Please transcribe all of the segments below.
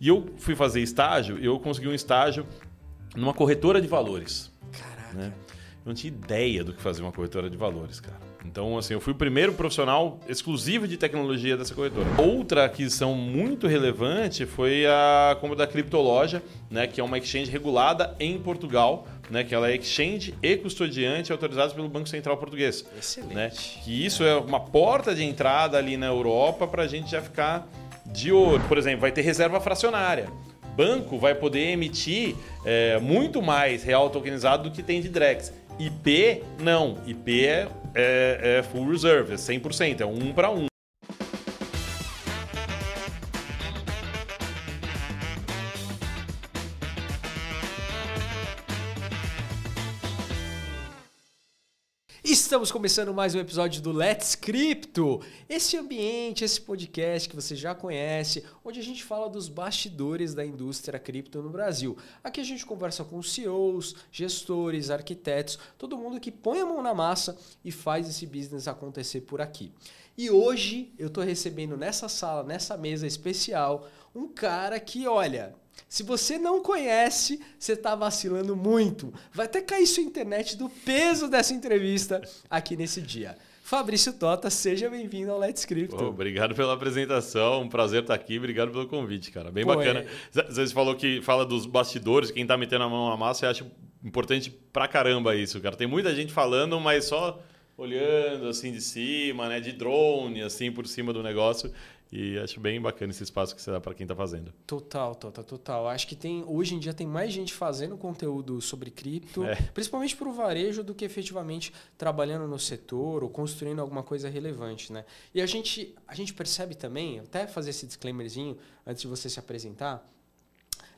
E eu fui fazer estágio, eu consegui um estágio numa corretora de valores. Caraca. Né? Eu não tinha ideia do que fazer uma corretora de valores, cara. Então, assim, eu fui o primeiro profissional exclusivo de tecnologia dessa corretora. Outra aquisição muito relevante foi a compra da Criptoloja, né, que é uma exchange regulada em Portugal, né, que ela é exchange e custodiante autorizados pelo Banco Central Português. Excelente. Né? Que isso é uma porta de entrada ali na Europa para a gente já ficar de olho. Por exemplo, vai ter reserva fracionária. Banco vai poder emitir é, muito mais real tokenizado do que tem de Drex. IP, não. IP é, é, é full reserve, é 100%, é um para um. Estamos começando mais um episódio do Let's Crypto. Esse ambiente, esse podcast que você já conhece, onde a gente fala dos bastidores da indústria cripto no Brasil. Aqui a gente conversa com CEOs, gestores, arquitetos, todo mundo que põe a mão na massa e faz esse business acontecer por aqui. E hoje eu estou recebendo nessa sala, nessa mesa especial, um cara que, olha, se você não conhece, você está vacilando muito. Vai até cair sua internet do peso dessa entrevista aqui nesse dia. Fabrício Tota, seja bem-vindo ao Let's Crypto. Obrigado pela apresentação, um prazer estar aqui, obrigado pelo convite, cara. Bem Pô, bacana. É... Você falou que fala dos bastidores, quem está metendo a mão na massa, eu acho importante pra caramba isso, cara. Tem muita gente falando, mas só olhando assim de cima, né, de drone assim por cima do negócio. E acho bem bacana esse espaço que você dá para quem está fazendo. Total, total, total. Acho que tem hoje em dia tem mais gente fazendo conteúdo sobre cripto, é. principalmente para o varejo, do que efetivamente trabalhando no setor ou construindo alguma coisa relevante, né? E a gente, a gente percebe também, até fazer esse disclaimerzinho antes de você se apresentar,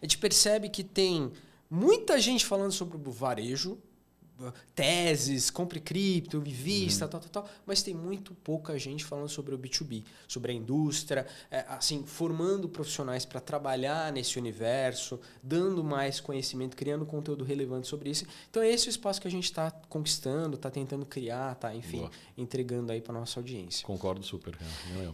a gente percebe que tem muita gente falando sobre o varejo, teses, compre cripto, invista, uhum. tal, tal, tal, mas tem muito pouca gente falando sobre o B2B, sobre a indústria, é, assim, formando profissionais para trabalhar nesse universo, dando mais conhecimento, criando conteúdo relevante sobre isso. Então, esse é o espaço que a gente está conquistando, está tentando criar, tá, enfim, Boa. entregando aí para nossa audiência. Concordo super.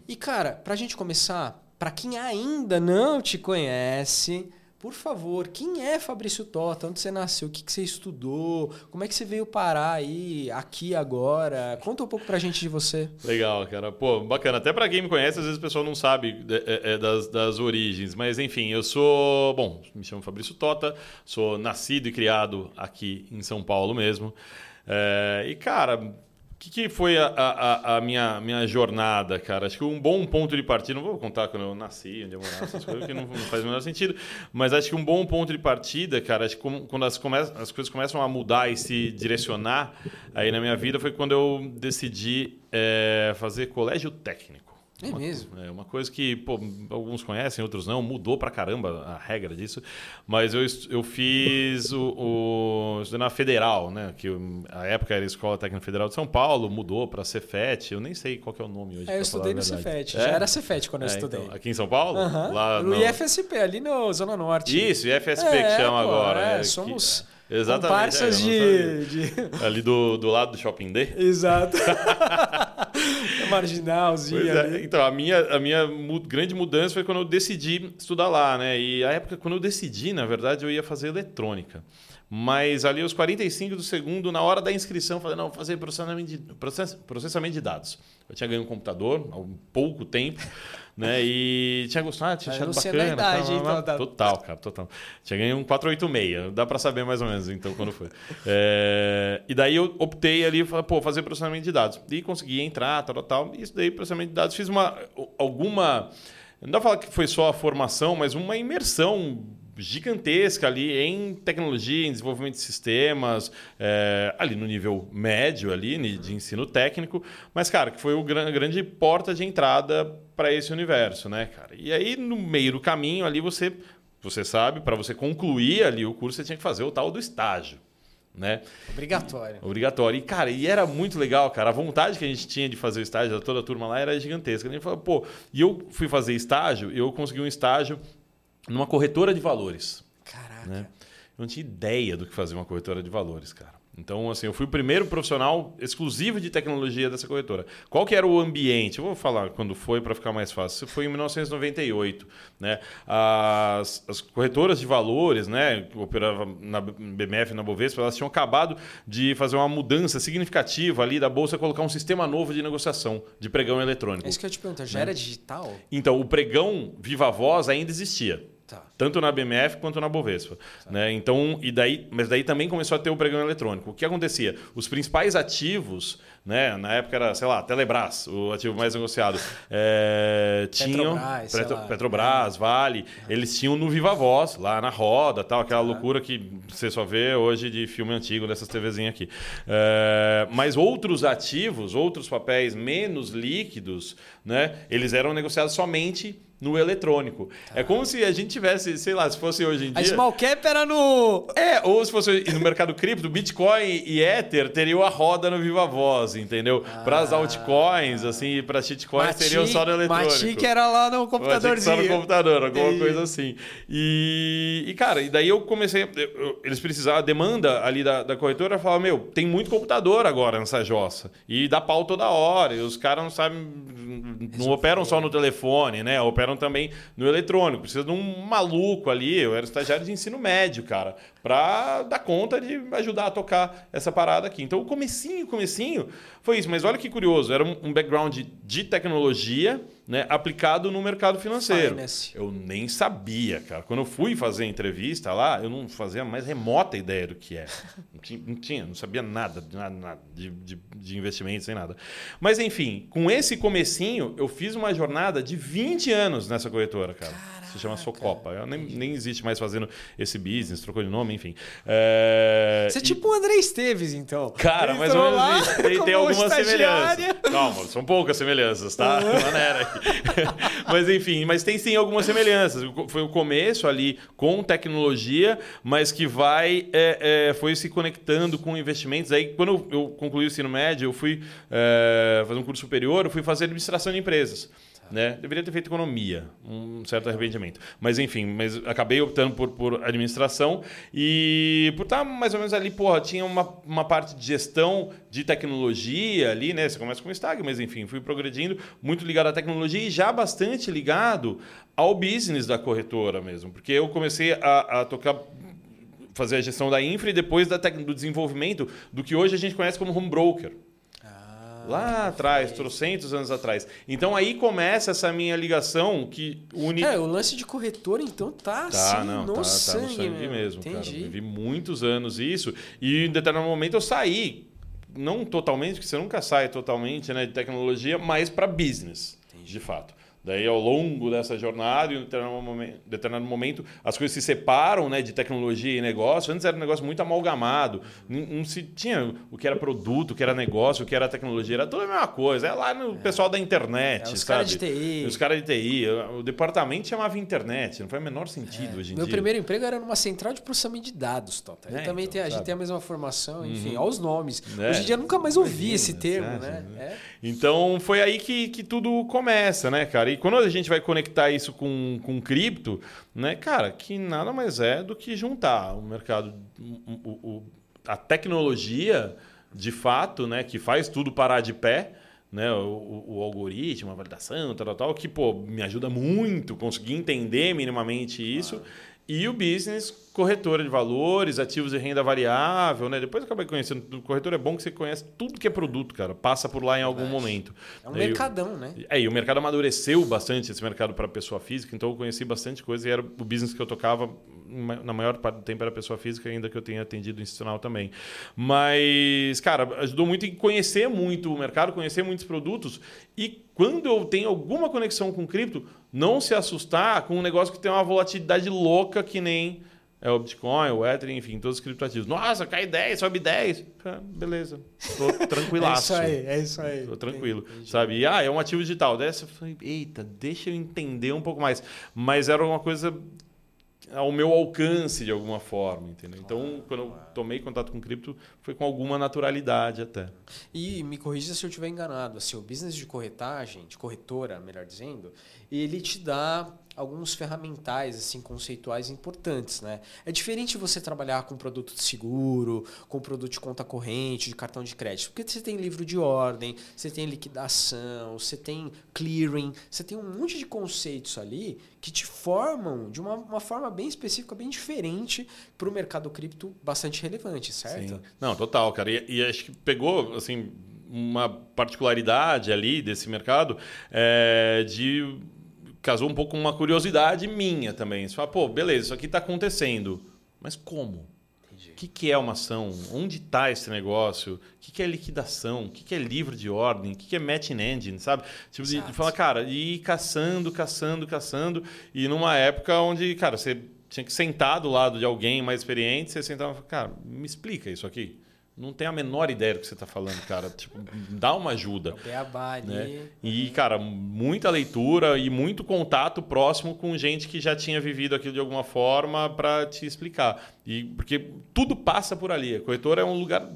E, cara, para a gente começar, para quem ainda não te conhece, por favor, quem é Fabrício Tota? Onde você nasceu? O que, que você estudou? Como é que você veio parar aí, aqui, agora? Conta um pouco pra gente de você. Legal, cara. Pô, bacana. Até pra quem me conhece, às vezes o pessoal não sabe é, é, das, das origens. Mas, enfim, eu sou... Bom, me chamo Fabrício Tota. Sou nascido e criado aqui em São Paulo mesmo. É, e, cara, que, que, foi a, a, a, minha, minha jornada, cara? Acho que um bom ponto de partida, não vou contar quando eu nasci, onde eu morava, essas coisas, que não, não, faz o menor sentido, mas acho que um bom ponto de partida, cara, acho que quando as, come, as coisas começam a mudar e se direcionar aí na minha vida foi quando eu decidi é, fazer colégio técnico. É uma, mesmo? É uma coisa que pô, alguns conhecem, outros não. Mudou pra caramba a regra disso. Mas eu, eu fiz o, o na Federal, né? Que a época era a Escola Técnica Federal de São Paulo, mudou pra Cefet. Eu nem sei qual é o nome hoje. É, eu estudei no Cefet. É? Já era Cefet quando é, eu estudei. Então, aqui em São Paulo? Uh -huh. Lá no, no IFSP, ali no Zona Norte. Isso, IFSP é, que chama pô, agora. É, somos. Que... Exatamente. Comparsas é, de, de, Ali do, do lado do Shopping D. Exato. Marginalzinho. É. Então, a minha, a minha grande mudança foi quando eu decidi estudar lá, né? E a época, quando eu decidi, na verdade, eu ia fazer eletrônica. Mas ali, aos 45 do segundo, na hora da inscrição, eu falei, não, vou fazer processamento de, process, processamento de dados. Eu tinha ganho um computador há um pouco tempo né? E tinha gostado, tinha achado bacana. Idade, tal, então, tá... Total, cara, total. Tinha ganho um 486, dá para saber mais ou menos então quando foi. É... E daí eu optei ali, falei, pô, fazer processamento de dados. E consegui entrar, tal, tal, e estudei processamento de dados. Fiz uma, alguma, não dá pra falar que foi só a formação, mas uma imersão gigantesca ali em tecnologia, em desenvolvimento de sistemas, é, ali no nível médio ali de ensino técnico, mas cara, que foi o gran, grande porta de entrada para esse universo, né, cara? E aí no meio do caminho ali você, você sabe, para você concluir ali o curso você tinha que fazer o tal do estágio. Né? Obrigatório. Obrigatório. E, cara, e era muito legal, cara. A vontade que a gente tinha de fazer o estágio, toda a turma lá, era gigantesca. A gente falou, pô, e eu fui fazer estágio, eu consegui um estágio numa corretora de valores. Caraca. Né? Eu não tinha ideia do que fazer uma corretora de valores, cara. Então, assim, eu fui o primeiro profissional exclusivo de tecnologia dessa corretora. Qual que era o ambiente? Eu vou falar quando foi para ficar mais fácil. Isso foi em 1998. Né? As, as corretoras de valores, né, que operavam na BMF na Bovespa, elas tinham acabado de fazer uma mudança significativa ali da Bolsa, colocar um sistema novo de negociação de pregão eletrônico. É isso que eu te pergunto, já né? era digital? Então, o pregão Viva Voz ainda existia. Tá. Tanto na BMF quanto na Bovespa. Tá. Né? Então, e daí, mas daí também começou a ter o pregão eletrônico. O que acontecia? Os principais ativos, né? na época era, sei lá, Telebrás, o ativo mais negociado. É, tinham Petrobras, Petro, Petrobras Vale, é. eles tinham no Viva Voz, lá na roda, tal, aquela tá. loucura que você só vê hoje de filme antigo dessas TVzinhas aqui. É, mas outros ativos, outros papéis menos líquidos, né? eles eram negociados somente no eletrônico. Tá. É como se a gente tivesse, sei lá, se fosse hoje em dia. A small cap era no. É, ou se fosse no mercado cripto, Bitcoin e Ether teriam a roda no Viva Voz, entendeu? Ah. Para as altcoins, assim, para shitcoins Matic, teriam só no eletrônico. Matic era lá no computadorzinho. Só no computador, alguma e... coisa assim. E, e, cara, e daí eu comecei. Eu, eles precisavam, a demanda ali da, da corretora falava: meu, tem muito computador agora nessa jossa. E dá pau toda hora. E os caras não sabem. Não operam só no telefone, né? Operam eram também no eletrônico. Precisa de um maluco ali, eu era estagiário de ensino médio, cara, para dar conta de ajudar a tocar essa parada aqui. Então, o comecinho, comecinho foi isso. Mas olha que curioso, era um background de tecnologia né, aplicado no mercado financeiro. Finance. Eu nem sabia, cara. Quando eu fui fazer a entrevista lá, eu não fazia a mais remota ideia do que é. Não tinha, não, tinha, não sabia nada, nada, nada de, de, de investimentos, nem nada. Mas, enfim, com esse comecinho, eu fiz uma jornada de 20 anos nessa corretora, cara. Caraca. Se chama Socopa. Nem, nem existe mais fazendo esse business, trocou de nome, enfim. É... Você é tipo o André Esteves, então. Cara, Ele mais ou menos Tem, tem algumas semelhanças. Calma, são poucas semelhanças, tá? Uhum. Mas enfim, mas tem sim algumas semelhanças. Foi o começo ali com tecnologia, mas que vai é, é, foi se conectando com investimentos. Aí, quando eu, eu concluí o ensino médio, eu fui é, fazer um curso superior, eu fui fazer administração de empresas. Né? Deveria ter feito economia, um certo arrependimento. Mas enfim, mas acabei optando por, por administração e por estar mais ou menos ali, porra, tinha uma, uma parte de gestão de tecnologia ali, né? Você começa com o Stag, mas enfim, fui progredindo, muito ligado à tecnologia e já bastante ligado ao business da corretora mesmo, porque eu comecei a, a tocar fazer a gestão da infra e depois da do desenvolvimento do que hoje a gente conhece como home broker. Lá atrás, trocentos anos atrás. Então aí começa essa minha ligação que une. É, o lance de corretor, então, tá, tá assim, não, no, tá, sangue, tá no sangue mesmo. Entendi. Cara. Vivi muitos anos isso. E em determinado momento eu saí. Não totalmente, porque você nunca sai totalmente né, de tecnologia, mas para business, Entendi. de fato. Daí, ao longo dessa jornada, em um determinado momento, as coisas se separam né, de tecnologia e negócio. Antes era um negócio muito amalgamado. Não, não, se tinha o que era produto, o que era negócio, o que era tecnologia. Era toda a mesma coisa. É lá no é. pessoal da internet, é, os caras de TI. Os caras de TI. O departamento chamava internet. Não faz o menor sentido é. hoje em Meu dia. Meu primeiro emprego era numa central de processamento de dados, Tota. É, também então, tem, a gente tem a mesma formação, enfim, uhum. olha os nomes. É. Hoje em dia eu nunca mais ouvi esse termo, né? Então, foi aí que, que tudo começa, né, cara? E quando a gente vai conectar isso com, com cripto, né, cara, que nada mais é do que juntar o mercado, o, o, a tecnologia de fato, né, que faz tudo parar de pé, né, o, o, algoritmo, a validação, tal, tal, tal, que pô, me ajuda muito conseguir entender minimamente isso. E o business corretora de valores, ativos de renda variável, né? Depois eu acabei conhecendo. O corretor é bom que você conhece tudo que é produto, cara. Passa por lá em algum momento. É um mercadão, né? É, e o mercado amadureceu bastante esse mercado para pessoa física, então eu conheci bastante coisa e era o business que eu tocava na maior parte do tempo era pessoa física, ainda que eu tenha atendido institucional também. Mas, cara, ajudou muito em conhecer muito o mercado, conhecer muitos produtos e quando eu tenho alguma conexão com cripto, não se assustar com um negócio que tem uma volatilidade louca que nem é o Bitcoin, o Ether, enfim, todos os criptoativos. Nossa, cai 10, sobe 10. Ah, beleza, tô tranquilaço. é isso aí, é isso aí. Tô tranquilo, Entendi. sabe? E, ah, é um ativo digital. Dessa eu falei, eita, deixa eu entender um pouco mais. Mas era uma coisa ao meu alcance de alguma forma, entendeu? Então, quando eu tomei contato com cripto, foi com alguma naturalidade até. E me corrija se eu estiver enganado, assim, o business de corretagem, de corretora, melhor dizendo, ele te dá alguns ferramentais assim conceituais importantes, né? É diferente você trabalhar com produto de seguro, com produto de conta corrente, de cartão de crédito, porque você tem livro de ordem, você tem liquidação, você tem clearing, você tem um monte de conceitos ali que te formam de uma, uma forma bem específica, bem diferente para o mercado cripto bastante relevante, certo? Sim. Não, total, cara. E, e acho que pegou assim uma particularidade ali desse mercado é, de casou um pouco com uma curiosidade minha também. Você fala, pô, beleza, isso aqui está acontecendo. Mas como? O que, que é uma ação? Onde está esse negócio? O que, que é liquidação? O que, que é livro de ordem? O que, que é matching engine? Sabe? Tipo, de, de falar, cara, e caçando, caçando, caçando. E numa época onde, cara, você tinha que sentar do lado de alguém mais experiente, você sentava e falava, cara, me explica isso aqui não tem a menor ideia do que você está falando, cara. Tipo, dá uma ajuda. É o né? E, cara, muita leitura e muito contato próximo com gente que já tinha vivido aquilo de alguma forma para te explicar. E porque tudo passa por ali. A corretora é um lugar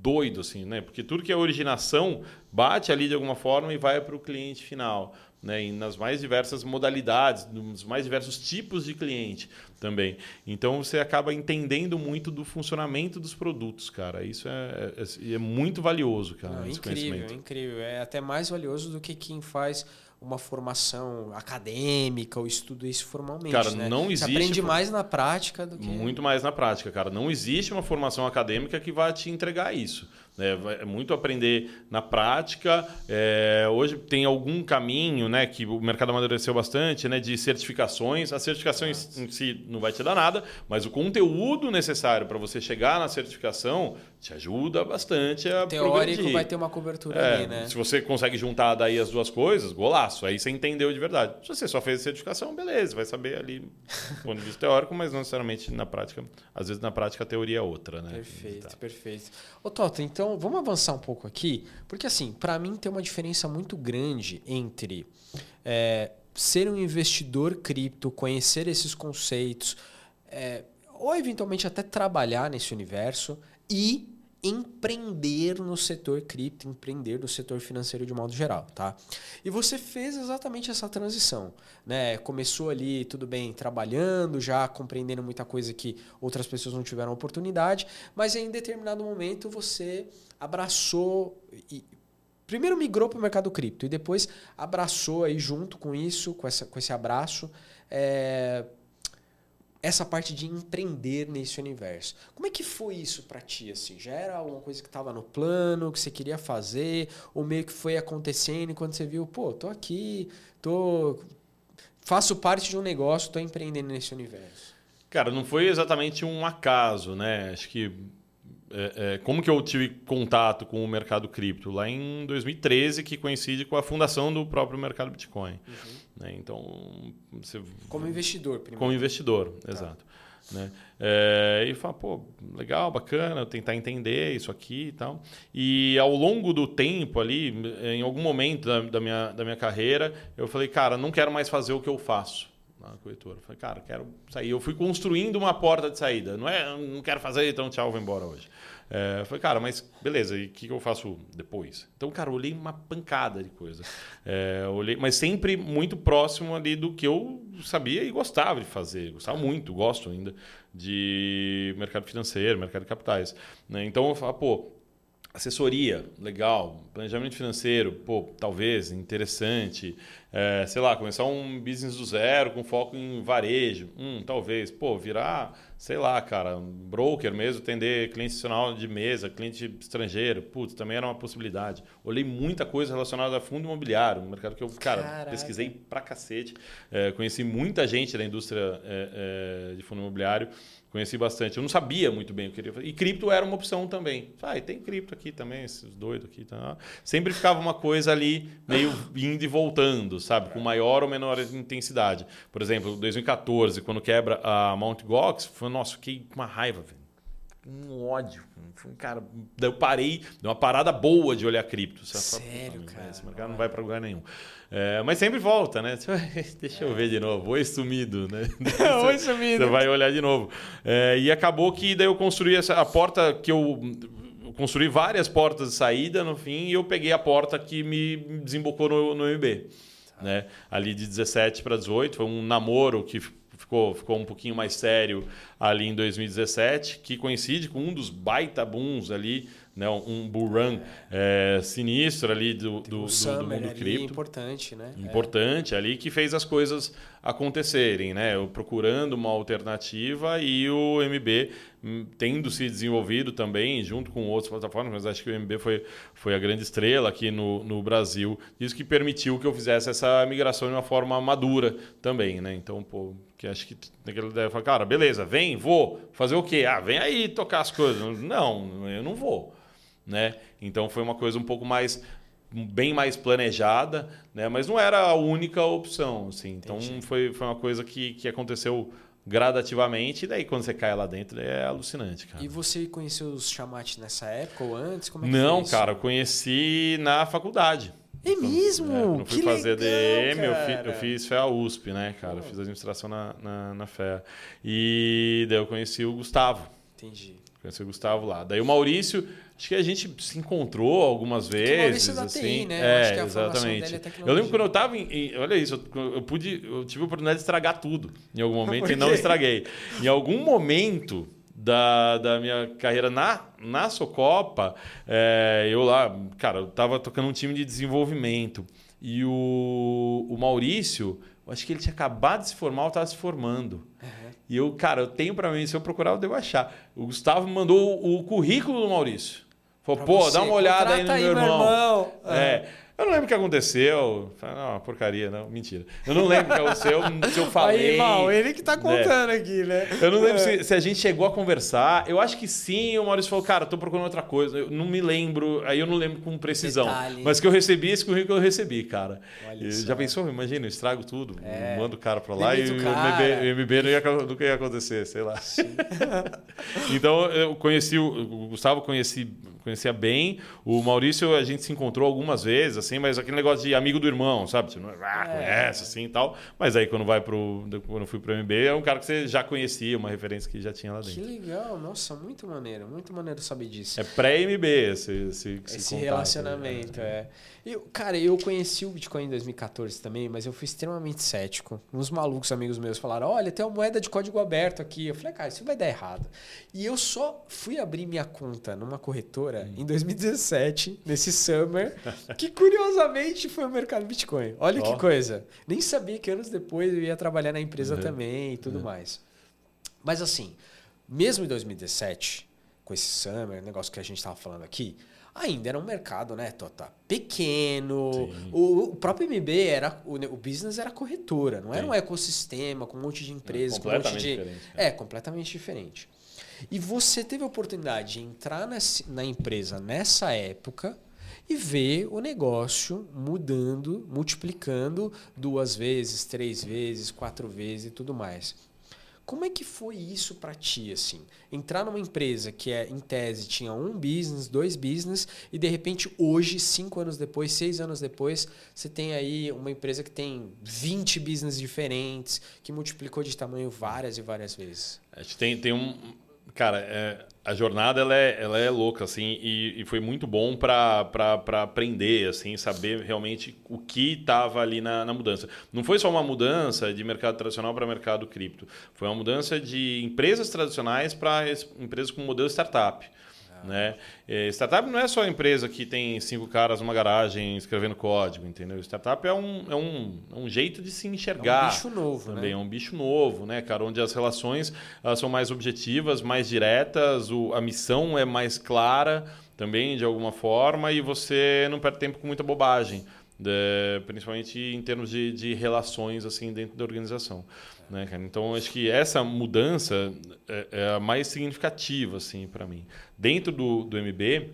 doido, assim, né? Porque tudo que é originação bate ali de alguma forma e vai para o cliente final né, e nas mais diversas modalidades, nos mais diversos tipos de cliente também. Então você acaba entendendo muito do funcionamento dos produtos, cara. Isso é, é, é muito valioso, cara. Não, incrível, incrível. É até mais valioso do que quem faz uma formação acadêmica ou estuda isso formalmente. Cara, né? não existe. Você aprende mais na prática do que. Muito mais na prática, cara. Não existe uma formação acadêmica que vai te entregar isso. É, é muito aprender na prática. É, hoje tem algum caminho né, que o mercado amadureceu bastante né, de certificações. A certificação Nossa. em si não vai te dar nada, mas o conteúdo necessário para você chegar na certificação te ajuda bastante a Teórico progredir. vai ter uma cobertura é, ali, né? Se você consegue juntar daí as duas coisas, golaço. Aí você entendeu de verdade. Se você só fez a certificação, beleza, vai saber ali do ponto de vista teórico, mas não necessariamente na prática. Às vezes na prática a teoria é outra, né? Perfeito, tá. perfeito. Ô Toto, então vamos avançar um pouco aqui, porque assim, para mim tem uma diferença muito grande entre é, ser um investidor cripto, conhecer esses conceitos, é, ou eventualmente até trabalhar nesse universo e empreender no setor cripto, empreender no setor financeiro de modo geral, tá? E você fez exatamente essa transição, né? Começou ali, tudo bem, trabalhando, já compreendendo muita coisa que outras pessoas não tiveram oportunidade, mas em determinado momento você abraçou e primeiro migrou para o mercado cripto e depois abraçou aí junto com isso, com, essa, com esse abraço, é, essa parte de empreender nesse universo. Como é que foi isso para ti? Assim? Já era alguma coisa que estava no plano, que você queria fazer, ou meio que foi acontecendo e quando você viu, pô, tô aqui, tô faço parte de um negócio, tô empreendendo nesse universo. Cara, não foi exatamente um acaso, né? Acho que é, é, como que eu tive contato com o mercado cripto? Lá em 2013, que coincide com a fundação do próprio mercado Bitcoin. Uhum. Né? Então, você... Como investidor, primeiro. Como investidor, tá. exato. Né? É, e fala, pô, legal, bacana, tentar entender isso aqui e tal. E ao longo do tempo ali, em algum momento da, da, minha, da minha carreira, eu falei, cara, não quero mais fazer o que eu faço na corretora. Falei, cara, quero sair. Eu fui construindo uma porta de saída. Não é, não quero fazer, então tchau, vou embora hoje. É, falei, cara, mas beleza, e o que, que eu faço depois? Então, cara, olhei uma pancada de coisa. É, olhei, mas sempre muito próximo ali do que eu sabia e gostava de fazer. Gostava muito, gosto ainda de mercado financeiro, mercado de capitais. Né? Então, eu falo, pô, assessoria, legal. Planejamento financeiro, pô, talvez, interessante. É, sei lá, começar um business do zero com foco em varejo. Hum, talvez. Pô, virar sei lá, cara, um broker mesmo, atender cliente institucional de mesa, cliente estrangeiro, putz, também era uma possibilidade. Olhei muita coisa relacionada a fundo imobiliário, um mercado que eu, cara, Caraca. pesquisei pra cacete. É, conheci muita gente da indústria é, é, de fundo imobiliário, conheci bastante. Eu não sabia muito bem o que eu queria fazer. E cripto era uma opção também. Ah, tem cripto aqui também, esses doidos aqui. Tá? Sempre ficava uma coisa ali meio indo e voltando, sabe? Com maior ou menor intensidade. Por exemplo, 2014, quando quebra a Mt. Gox, foi, nossa, fiquei com uma raiva, velho. um ódio. Cara, eu parei, deu uma parada boa de olhar cripto. Sério, cara? Esse mercado não vai para lugar nenhum. É, mas sempre volta, né? Deixa eu ver de novo. Oi, sumido, né? Oi, sumido. Você vai olhar de novo. É, e acabou que daí eu construí essa, a porta que eu construí várias portas de saída no fim e eu peguei a porta que me desembocou no, no MB. Tá. Né? Ali de 17 para 18, foi um namoro que ficou, ficou um pouquinho mais sério ali em 2017, que coincide com um dos baita booms ali, né, um bull run é, sinistro ali do, do, do, do mundo cripto. importante, né? Importante é. ali que fez as coisas acontecerem, né? Procurando uma alternativa e o MB hum, tendo se desenvolvido também junto com outras plataformas, mas acho que o MB foi, foi a grande estrela aqui no, no Brasil. Isso que permitiu que eu fizesse essa migração de uma forma madura também, né? Então, pô, que acho que naquela ideia, fala, cara, beleza, vem, vou. Fazer o quê? Ah, vem aí tocar as coisas. Não, eu não vou. Né? Então foi uma coisa um pouco mais bem mais planejada, né? mas não era a única opção. Assim. Então foi, foi uma coisa que, que aconteceu gradativamente, e daí quando você cai lá dentro é alucinante, cara. E você conheceu os chamates nessa época ou antes? Como é não, cara, eu conheci na faculdade. É mesmo? É, quando fui que fazer legal, DM, eu fiz, eu fiz FEA USP, né, cara? Eu fiz administração na, na, na FEA. E daí eu conheci o Gustavo. Entendi. Conheci o Gustavo lá. Daí o Maurício, acho que a gente se encontrou algumas vezes. Da assim. TI, né? É, exatamente. É eu lembro quando eu estava em, Olha isso, eu, eu, pude, eu tive a oportunidade de estragar tudo em algum momento e não estraguei. Em algum momento da, da minha carreira na, na Socopa, é, eu lá, cara, eu tava tocando um time de desenvolvimento. E o, o Maurício, eu acho que ele tinha acabado de se formar ou estava se formando. Uhum. E eu, cara, eu tenho para mim, se eu procurar, eu devo achar. O Gustavo mandou o, o currículo do Maurício. Falou, pra pô, você, dá uma olhada aí no meu irmão. Meu irmão. É. é. Eu não lembro o que aconteceu. Não, porcaria, não, mentira. Eu não lembro o que aconteceu, se eu falei. Aí, mal, ele que tá né? contando é. aqui, né? Eu não lembro é. se, se, a gente chegou a conversar. Eu acho que sim, o Maurício falou, cara, tô procurando outra coisa. Eu não me lembro, aí eu não lembro com precisão. Detalhe. Mas que eu recebi, esse currículo eu recebi, cara. Já pensou? Imagina, eu estrago tudo, é. mando o cara pra lá Limito e o MB, MB não ia, nunca ia acontecer, sei lá. então, eu conheci o Gustavo, conheci conhecia bem. O Maurício, a gente se encontrou algumas vezes, assim, mas aquele negócio de amigo do irmão, sabe? Você não ah, é. conhece, assim e tal. Mas aí quando vai pro. Quando eu fui pro MB, é um cara que você já conhecia, uma referência que já tinha lá dentro. Que legal, nossa, muito maneiro, muito maneiro saber disso. É pré-MB esse, esse, esse, esse relacionamento, é. Eu, cara, eu conheci o Bitcoin em 2014 também, mas eu fui extremamente cético. Uns malucos amigos meus falaram: olha, tem uma moeda de código aberto aqui. Eu falei, cara, isso vai dar errado. E eu só fui abrir minha conta numa corretora em 2017, nesse summer, que curiosamente foi o mercado Bitcoin. Olha oh. que coisa. Nem sabia que anos depois eu ia trabalhar na empresa uhum. também e tudo uhum. mais. Mas assim, mesmo em 2017, com esse summer, negócio que a gente estava falando aqui, ainda era um mercado, né, Tota? Pequeno. O, o, próprio MB era. O, o, business era corretora, não Sim. era um ecossistema com um monte de empresas, é, com um monte de. Diferente, é. é, completamente diferente. E você teve a oportunidade de entrar nessa, na empresa nessa época e ver o negócio mudando, multiplicando duas vezes, três vezes, quatro vezes e tudo mais. Como é que foi isso para ti, assim? Entrar numa empresa que, é, em tese, tinha um business, dois business, e de repente, hoje, cinco anos depois, seis anos depois, você tem aí uma empresa que tem 20 business diferentes, que multiplicou de tamanho várias e várias vezes. Acho que tem, tem um, Cara, é, a jornada ela é, ela é louca, assim, e, e foi muito bom para aprender, assim, saber realmente o que estava ali na, na, mudança. Não foi só uma mudança de mercado tradicional para mercado cripto, foi uma mudança de empresas tradicionais para empresas com modelo startup. Né? E startup não é só a empresa que tem cinco caras numa garagem escrevendo código, entendeu? Startup é um, é um, é um jeito de se enxergar. É um bicho novo, também. Né? É um bicho novo, né, cara? Onde as relações são mais objetivas, mais diretas, o, a missão é mais clara também, de alguma forma, e você não perde tempo com muita bobagem. De, principalmente em termos de, de relações assim dentro da organização. Né? Então, acho que essa mudança é, é a mais significativa assim, para mim. Dentro do, do MB,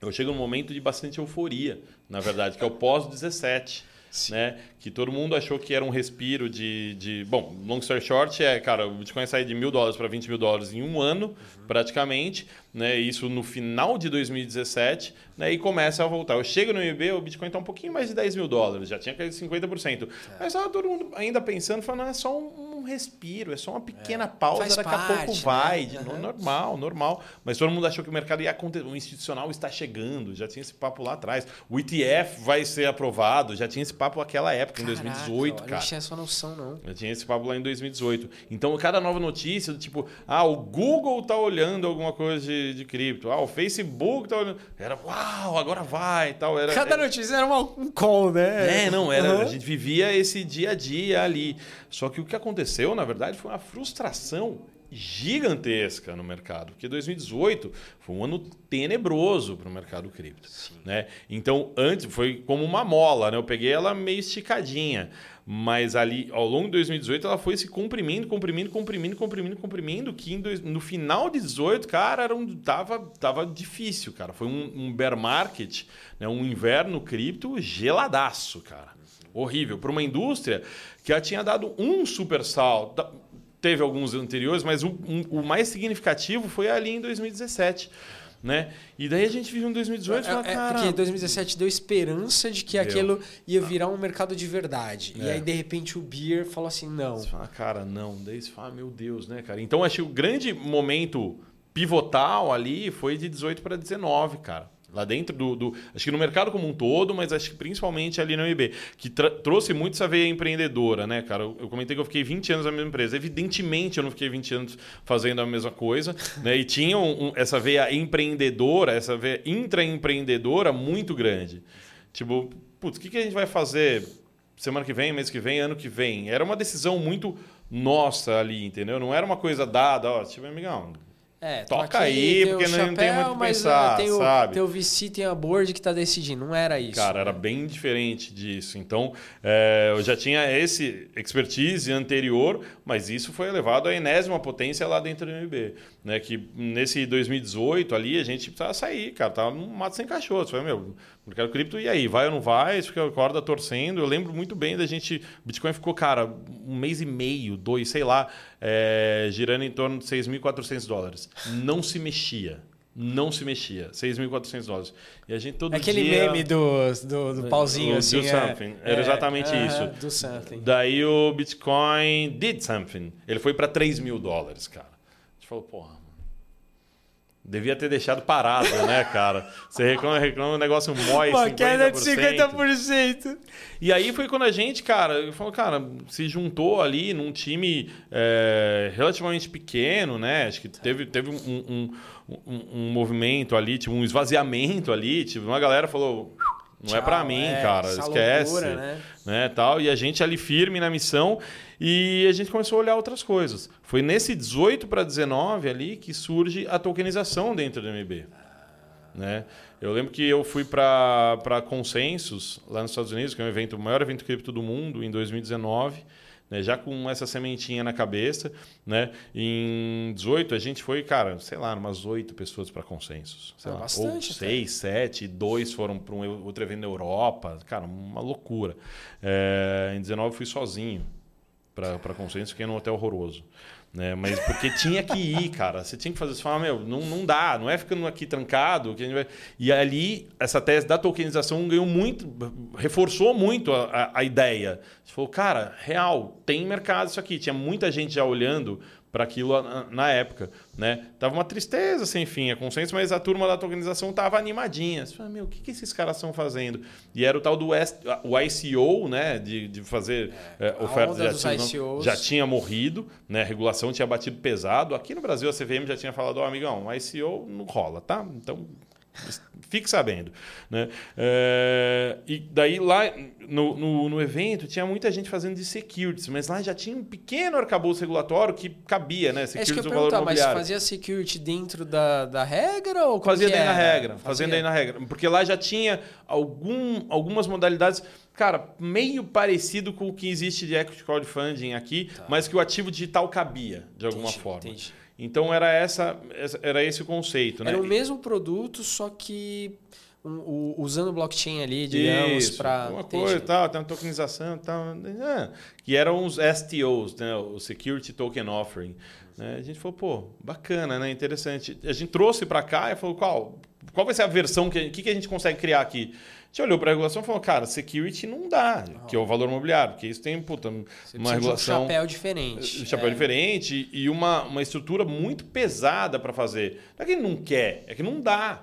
eu chego num momento de bastante euforia, na verdade, que é o pós-17. né? Que todo mundo achou que era um respiro de, de. Bom, long story short é, cara, o Bitcoin sair de mil dólares para 20 mil dólares em um ano, uhum. praticamente, né? Isso no final de 2017, né? E começa a voltar. Eu chego no IB, o Bitcoin está um pouquinho mais de 10 mil dólares, já tinha caído 50%. É. Mas todo mundo ainda pensando, falando, é só um respiro, é só uma pequena é. pausa, daqui parte, a pouco vai. Né? Uhum. Normal, normal. Mas todo mundo achou que o mercado ia acontecer, o institucional está chegando, já tinha esse papo lá atrás. O ETF vai ser aprovado, já tinha esse papo naquela época, Caraca, em 2018, cara. Não tinha essa noção, não. Já tinha esse papo lá em 2018. Então, cada nova notícia, do tipo, ah, o Google tá olhando alguma coisa de, de cripto, ah, o Facebook tá olhando. Era, uau, agora vai e tal. Era, cada era... notícia era uma, um call, né? É, não, era, uhum. a gente vivia esse dia a dia ali. Só que o que aconteceu, na verdade, foi uma frustração gigantesca no mercado, porque 2018 foi um ano tenebroso para o mercado cripto, né? Então, antes foi como uma mola, né? Eu peguei ela meio esticadinha, mas ali ao longo de 2018 ela foi se comprimindo, comprimindo, comprimindo, comprimindo, comprimindo, que dois, no final de 18, cara, era um, tava, tava difícil, cara. Foi um, um bear market, né? um inverno cripto geladaço, cara. Horrível. Para uma indústria que já tinha dado um super salto teve alguns anteriores, mas o, um, o mais significativo foi ali em 2017. Né? E daí a gente vive em 2018 e fala, é, Porque 2017 deu esperança de que deu. aquilo ia virar um mercado de verdade. É. E aí, de repente, o Beer falou assim, não. Você fala, cara, não. Daí você fala, meu Deus, né, cara? Então, acho que o grande momento pivotal ali foi de 18 para 19, cara. Lá dentro do, do, Acho que no mercado como um todo, mas acho que principalmente ali no IB, que trouxe muito essa veia empreendedora, né, cara? Eu, eu, comentei que eu fiquei 20 anos na mesma empresa. Evidentemente, eu não fiquei 20 anos fazendo a mesma coisa, né? E tinha um, um, essa veia empreendedora, essa veia intraempreendedora muito grande. Tipo, putz, o que, que a gente vai fazer semana que vem, mês que vem, ano que vem? Era uma decisão muito nossa ali, entendeu? Não era uma coisa dada, ó, tipo, amigão, é, Toca aí, porque não, tem muito o que pensar, tem o, sabe? Tem o VC, tem a board que está decidindo. Não era isso. Cara, né? era bem diferente disso. Então, é, eu já tinha esse expertise anterior, mas isso foi elevado à enésima potência lá dentro do MB. Né? Que nesse 2018 ali, a gente precisava sair, cara. Tava no mato sem cachorro. Você falou, meu, mercado cripto, e aí? Vai ou não vai? Você fica corda torcendo. Eu lembro muito bem da gente... O Bitcoin ficou, cara, um mês e meio, dois, sei lá é, girando em torno de 6.400 dólares. Não se mexia. Não se mexia. 6.400 dólares. E a gente todo Aquele dia... meme do, do, do pauzinho, assim. Do something. É, Era exatamente é, isso. Do something. Daí o Bitcoin did something. Ele foi para 3 mil dólares, cara. A gente falou, porra, Devia ter deixado parado, né, cara? Você reclama, reclama, o negócio mói Uma 50%. queda de 50%. E aí foi quando a gente, cara, falou, cara, se juntou ali num time é, relativamente pequeno, né? Acho que teve, teve um, um, um, um movimento ali, tipo, um esvaziamento ali. Tipo, uma galera falou não Tchau, é para mim, é, cara. Esquece. Loucura, né? né? Tal. E a gente ali firme na missão e a gente começou a olhar outras coisas. Foi nesse 18 para 19 ali que surge a tokenização dentro do MB. Né? Eu lembro que eu fui para Consensus, lá nos Estados Unidos, que é um evento, o maior evento cripto do mundo, em 2019 né? já com essa sementinha na cabeça. Né? Em 18, a gente foi, cara, sei lá, umas oito pessoas para consensos. Sei é lá, bastante. Ou seis, sete, dois foram para um outro evento na Europa. Cara, uma loucura. É, em 19, fui sozinho para consenso, fiquei num hotel horroroso. Né? Mas porque tinha que ir, cara. Você tinha que fazer. Você fala, meu, não, não dá, não é ficando aqui trancado. Que a gente vai... E ali, essa tese da tokenização ganhou muito, reforçou muito a, a, a ideia. Você falou, cara, real, tem mercado isso aqui. Tinha muita gente já olhando para aquilo na, época, né? Tava uma tristeza sem fim, a consenso, mas a turma da organização tava animadinha. Você fala, meu, o que, que esses caras estão fazendo? E era o tal do o ICO, né? De, de fazer é, é, ofertas de ativos. Já tinha morrido, né? A regulação tinha batido pesado. Aqui no Brasil a CVM já tinha falado, ó, oh, amigão, ICO não rola, tá? Então Fique sabendo. Né? É, e daí lá no, no, no, evento tinha muita gente fazendo de securities, mas lá já tinha um pequeno arcabouço regulatório que cabia, né? Securities é isso que eu valor mas fazia security dentro da, da regra? Ou fazia daí na regra. Fazia daí na regra. Porque lá já tinha algum, algumas modalidades cara, meio parecido com o que existe de equity crowdfunding aqui, tá. mas que o ativo digital cabia de alguma entendi, forma. Entendi. Então era essa era esse o conceito, né? Era o mesmo produto, só que um, usando blockchain ali, digamos, para. Uma coisa tal, tem uma tokenização e tal. É, que eram os STOs, né? o Security Token Offering. Né? A gente falou, pô, bacana, né? Interessante. A gente trouxe para cá e falou, qual, qual vai ser a versão que, que, que a gente consegue criar aqui? Gente olhou para a regulação e falou, cara, security não dá, oh. que é o valor imobiliário, porque isso tem puta, uma regulação. Um chapéu diferente. Um chapéu é. diferente e uma, uma estrutura muito pesada para fazer. Não é que ele não quer, é que não dá.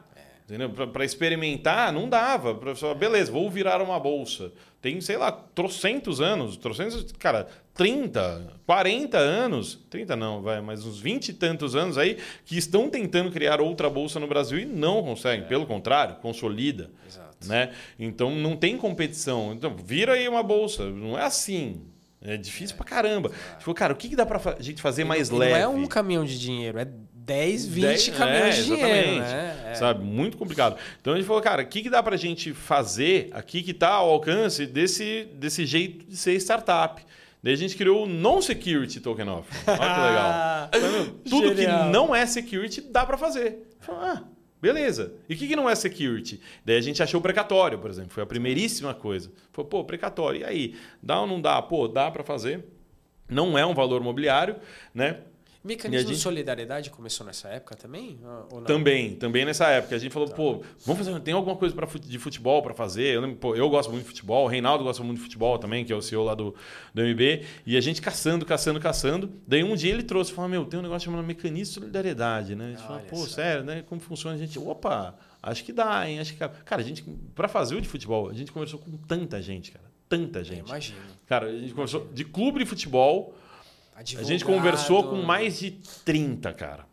Para experimentar, não dava. Falar, beleza, vou virar uma bolsa. Tem, sei lá, trocentos anos, trocentos, cara, 30, 40 anos, 30 não, vai, mas uns 20 e tantos anos aí, que estão tentando criar outra bolsa no Brasil e não conseguem. É. Pelo contrário, consolida. Exato. Né? Então não tem competição. Então, vira aí uma bolsa. Não é assim. É difícil é. pra caramba. Tipo, cara, o que, que dá pra gente fazer mais leve? Não é um caminhão de dinheiro, é 10, 20 10, caminhões é, de dinheiro. Né? É. Sabe? Muito complicado. Então a gente falou, cara, o que, que dá pra gente fazer aqui que está ao alcance desse, desse jeito de ser startup? Daí a gente criou o Non-Security Token Offer. Olha que legal. Tudo Genial. que não é security dá para fazer. Ah, beleza. E o que, que não é security? Daí a gente achou o precatório, por exemplo. Foi a primeiríssima coisa. Falou, pô, precatório. E aí? Dá ou não dá? Pô, dá para fazer. Não é um valor mobiliário, né? Mecanismo gente... de solidariedade começou nessa época também? Também, também nessa época. A gente falou, tá. pô, vamos fazer, tem alguma coisa pra, de futebol para fazer? Eu, pô, eu gosto muito de futebol, o Reinaldo gosta muito de futebol também, que é o CEO lá do, do MB. E a gente caçando, caçando, caçando. Daí um dia ele trouxe, falou, meu, tem um negócio chamado mecanismo de solidariedade, né? A gente falou, pô, sério, né? Como funciona? A gente, opa, acho que dá, hein? Acho que... Cara, a gente, para fazer o de futebol, a gente conversou com tanta gente, cara. Tanta gente. Imagina. Cara, a gente conversou de clube de futebol Advogado. A gente conversou com mais de 30, cara.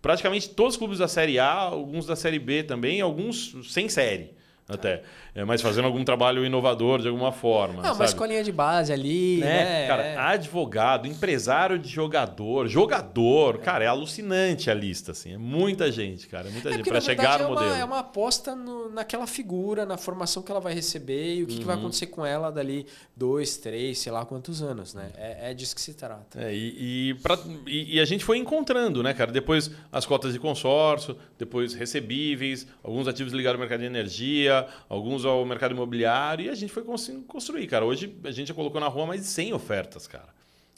Praticamente todos os clubes da Série A, alguns da Série B também, alguns sem série até. É, mas fazendo algum trabalho inovador de alguma forma. Não, uma escolinha de base ali, né? né? Cara, é. advogado, empresário de jogador, jogador, é. cara, é alucinante a lista, assim. É muita gente, cara. É muita é gente para chegar no é modelo. Uma, é uma aposta no, naquela figura, na formação que ela vai receber e o que, uhum. que vai uhum. acontecer com ela dali dois, três, sei lá quantos anos, né? É, é disso que se trata. E, e, pra, e, e a gente foi encontrando, né, cara? Depois as cotas de consórcio, depois recebíveis, alguns ativos ligados ao mercado de energia, alguns ao mercado imobiliário, e a gente foi construir, cara. Hoje a gente já colocou na rua mais de 100 ofertas, cara.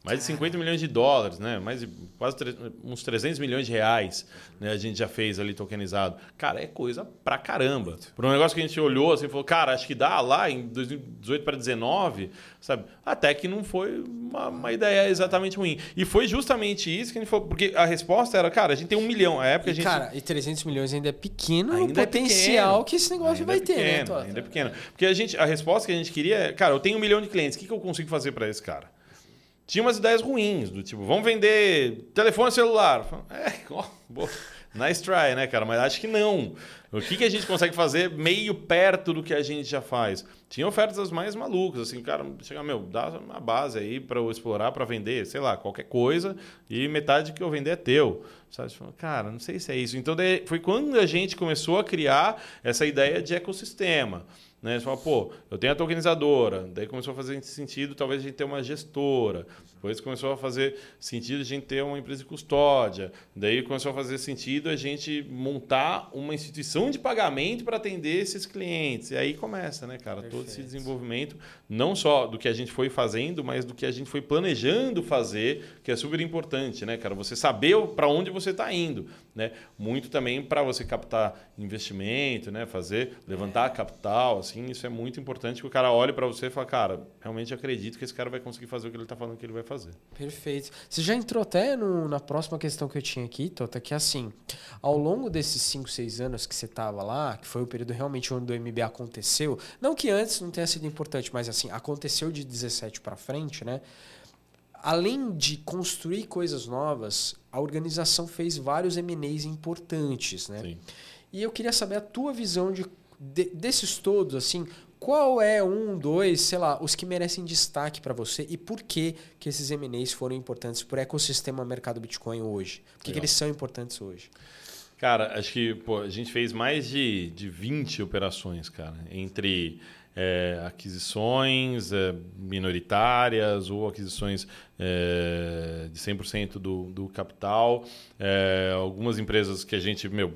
Mais de 50 milhões de dólares, né? Mais de quase uns 300 milhões de reais né? a gente já fez ali tokenizado. Cara, é coisa pra caramba. Por um negócio que a gente olhou assim, falou, cara, acho que dá lá em 2018 para 2019, sabe? Até que não foi uma, uma, ideia exatamente ruim. E foi justamente isso que a gente falou, porque a resposta era, cara, a gente tem um milhão. A época e, a gente... Cara, e 300 milhões ainda é pequeno ainda o potencial é que esse negócio ainda vai é pequeno, ter, né? Tota? Ainda é pequeno. Porque a, gente, a resposta que a gente queria é, cara, eu tenho um milhão de clientes, o que, que eu consigo fazer para esse cara? Tinha umas ideias ruins, do tipo, vamos vender telefone celular. É, boa. Nice try, né, cara? Mas acho que não. O que, que a gente consegue fazer meio perto do que a gente já faz? Tinha ofertas as mais malucas, assim, cara, chega, meu, dá uma base aí para eu explorar, para vender, sei lá, qualquer coisa, e metade que eu vender é teu. Sabe? Cara, não sei se é isso. Então, foi quando a gente começou a criar essa ideia de ecossistema. Né? Você fala, pô, eu tenho a tokenizadora, daí começou a fazer sentido talvez a gente ter uma gestora, depois começou a fazer sentido a gente ter uma empresa de custódia, daí começou a fazer sentido a gente montar uma instituição de pagamento para atender esses clientes. E aí começa, né, cara, Perfeito. Todo esse desenvolvimento, não só do que a gente foi fazendo, mas do que a gente foi planejando fazer, que é super importante, né, cara? Você saber para onde você está indo, né? Muito também para você captar investimento, né, fazer, levantar capital, assim, assim, isso é muito importante que o cara olhe para você e fale, cara, realmente acredito que esse cara vai conseguir fazer o que ele está falando que ele vai fazer. Perfeito. Você já entrou até no, na próxima questão que eu tinha aqui, Tota, que é assim, ao longo desses 5, 6 anos que você estava lá, que foi o período realmente onde o MBA aconteceu, não que antes não tenha sido importante, mas assim, aconteceu de 17 para frente, né? Além de construir coisas novas, a organização fez vários M&As importantes, né? Sim. E eu queria saber a tua visão de de, desses todos, assim, qual é um, dois, sei lá, os que merecem destaque para você e por que, que esses M&As foram importantes para o ecossistema mercado Bitcoin hoje? Por que, que eles são importantes hoje? Cara, acho que pô, a gente fez mais de, de 20 operações, cara, entre é, aquisições é, minoritárias ou aquisições é, de 100% do, do capital. É, algumas empresas que a gente, meu,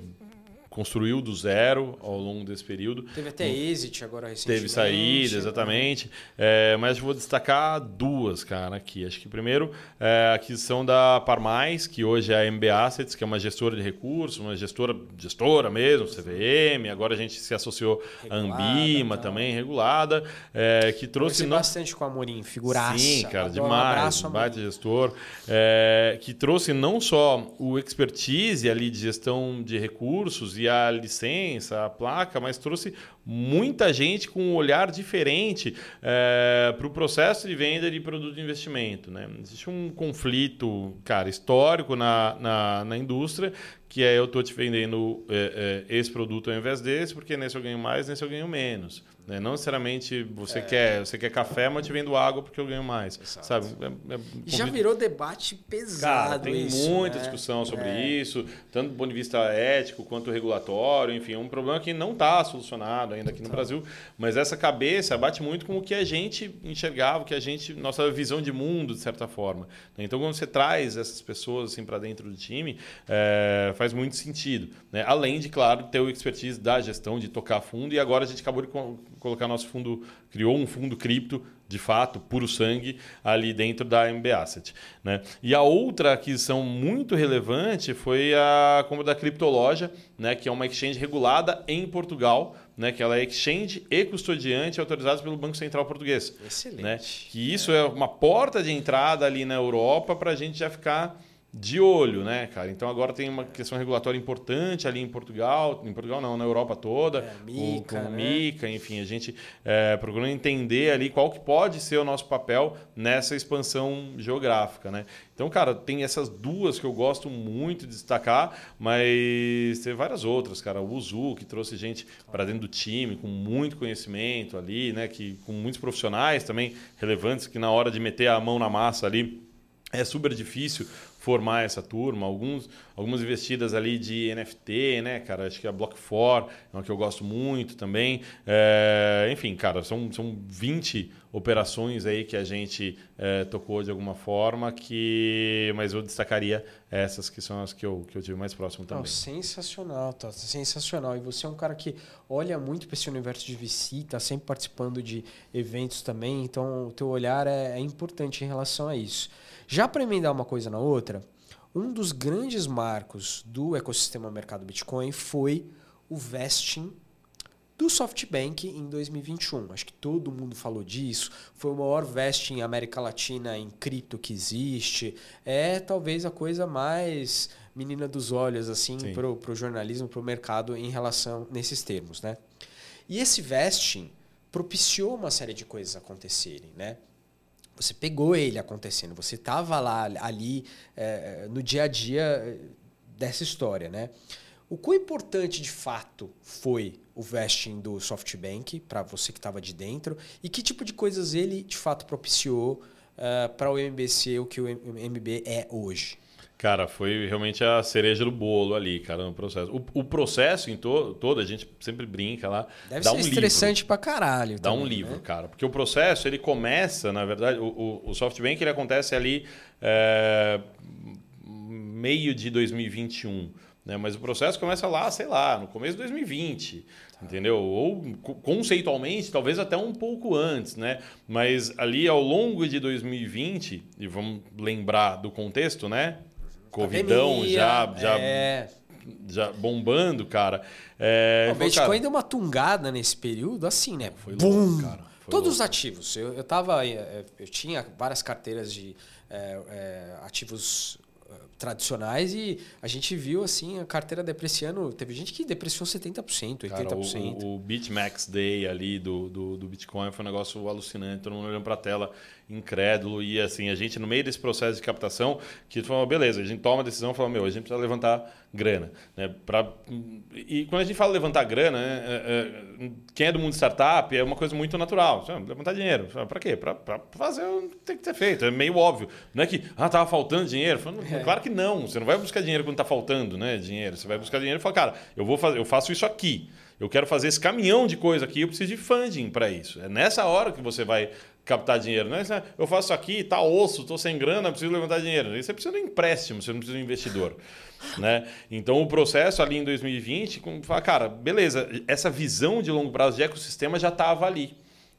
construiu do zero ao longo desse período. Teve até exit agora recentemente. Teve saída, exatamente. É, mas vou destacar duas, cara, aqui. Acho que primeiro é a aquisição da Parmais, que hoje é a MB Assets, que é uma gestora de recursos, uma gestora, gestora mesmo, CVM. Agora a gente se associou regulada, à Ambima tá. também, regulada, é, que trouxe... Não... bastante com a Amorim, figuraça. Sim, cara, Adoro demais. Um baita gestor. É, que trouxe não só o expertise ali de gestão de recursos e a licença, a placa, mas trouxe muita gente com um olhar diferente é, para o processo de venda de produto de investimento. Né? Existe um conflito, cara, histórico na, na, na indústria que é eu estou te vendendo é, é, esse produto ao invés desse, porque nesse eu ganho mais, nesse eu ganho menos. Né? Não necessariamente você, é. quer, você quer café, mas te vendo água porque eu ganho mais. Exato. Sabe? É, é, Já virou debate pesado. Cara, tem isso, muita né? discussão sobre é. isso, tanto do ponto de vista ético quanto regulatório. Enfim, é um problema que não está solucionado ainda aqui no Brasil. Mas essa cabeça bate muito com o que a gente enxergava, o que a gente. nossa visão de mundo, de certa forma. Então, quando você traz essas pessoas assim, para dentro do time, é, faz muito sentido. Né? Além de, claro, ter o expertise da gestão, de tocar fundo. E agora a gente acabou de colocar nosso fundo, criou um fundo cripto, de fato, puro sangue, ali dentro da MB Asset. Né? E a outra aquisição muito relevante foi a compra da Criptoloja, né? que é uma exchange regulada em Portugal, né, que ela é exchange e custodiante autorizados pelo Banco Central Português. Excelente. Né? Que isso é. é uma porta de entrada ali na Europa para a gente já ficar de olho, né, cara? Então agora tem uma questão regulatória importante ali em Portugal, em Portugal não, na Europa toda, é, Mica, com, com né? Mica, enfim, a gente é, procurando entender ali qual que pode ser o nosso papel nessa expansão geográfica, né? Então, cara, tem essas duas que eu gosto muito de destacar, mas tem várias outras, cara. O Uzu, que trouxe gente para dentro do time com muito conhecimento ali, né? Que, com muitos profissionais também relevantes, que na hora de meter a mão na massa ali é super difícil formar essa turma. Alguns, algumas investidas ali de NFT, né, cara? Acho que a Block4 é uma que eu gosto muito também. É, enfim, cara, são, são 20 operações aí que a gente é, tocou de alguma forma, que mas eu destacaria essas que são as que eu, que eu tive mais próximo também. Não, sensacional, tá? Sensacional. E você é um cara que olha muito para esse universo de VC, tá sempre participando de eventos também, então o teu olhar é, é importante em relação a isso. Já para emendar uma coisa na outra, um dos grandes marcos do ecossistema mercado Bitcoin foi o vesting do SoftBank em 2021. Acho que todo mundo falou disso. Foi o maior vesting em América Latina em cripto que existe. É talvez a coisa mais menina dos olhos assim para o jornalismo, para o mercado em relação nesses termos, né? E esse vesting propiciou uma série de coisas acontecerem, né? Você pegou ele acontecendo, você estava lá ali é, no dia a dia é, dessa história, né? O quão importante de fato foi o vesting do SoftBank para você que estava de dentro e que tipo de coisas ele de fato propiciou uh, é, para o MBC o que o MB é hoje? Cara, foi realmente a cereja do bolo ali, cara, no processo. O, o processo em to, todo, a gente sempre brinca lá. Deve dá ser um estressante livro. pra caralho. Dá também, um livro, né? cara. Porque o processo, ele começa, na verdade, o, o, o SoftBank ele acontece ali é, meio de 2021. Né? Mas o processo começa lá, sei lá, no começo de 2020. Tá. Entendeu? Ou conceitualmente, talvez até um pouco antes, né? Mas ali ao longo de 2020, e vamos lembrar do contexto, né? Covidão já, já, é... já bombando, cara. É, o Bitcoin cara... deu uma tungada nesse período, assim, né? Foi louco, cara. Foi Todos louco. os ativos. Eu, eu, tava, é, eu tinha várias carteiras de é, é, ativos tradicionais e a gente viu assim a carteira depreciando. Teve gente que depreciou 70%, 80%. Cara, o, o BitMax Day ali do, do, do, Bitcoin foi um negócio alucinante, todo mundo olhando para a tela incrédulo e assim, a gente no meio desse processo de captação, que falou, beleza, a gente toma a decisão, falou, meu, a gente precisa levantar grana, né? Pra, e quando a gente fala levantar grana, né, é, é, quem é do mundo startup é uma coisa muito natural, levantar dinheiro, para quê? Para fazer o que tem que ser feito, é meio óbvio, não é que ah, tava faltando dinheiro, falo, é. claro que não, você não vai buscar dinheiro quando está faltando, né, dinheiro, você vai buscar dinheiro e fala, cara, eu vou fazer, eu faço isso aqui, eu quero fazer esse caminhão de coisa aqui, eu preciso de funding para isso. É nessa hora que você vai captar dinheiro. Não é eu faço aqui, tá osso, tô sem grana, preciso levantar dinheiro. Você precisa de um empréstimo, você não precisa de um investidor. né? Então o processo ali em 2020, fala, cara, beleza, essa visão de longo prazo de ecossistema já estava ali.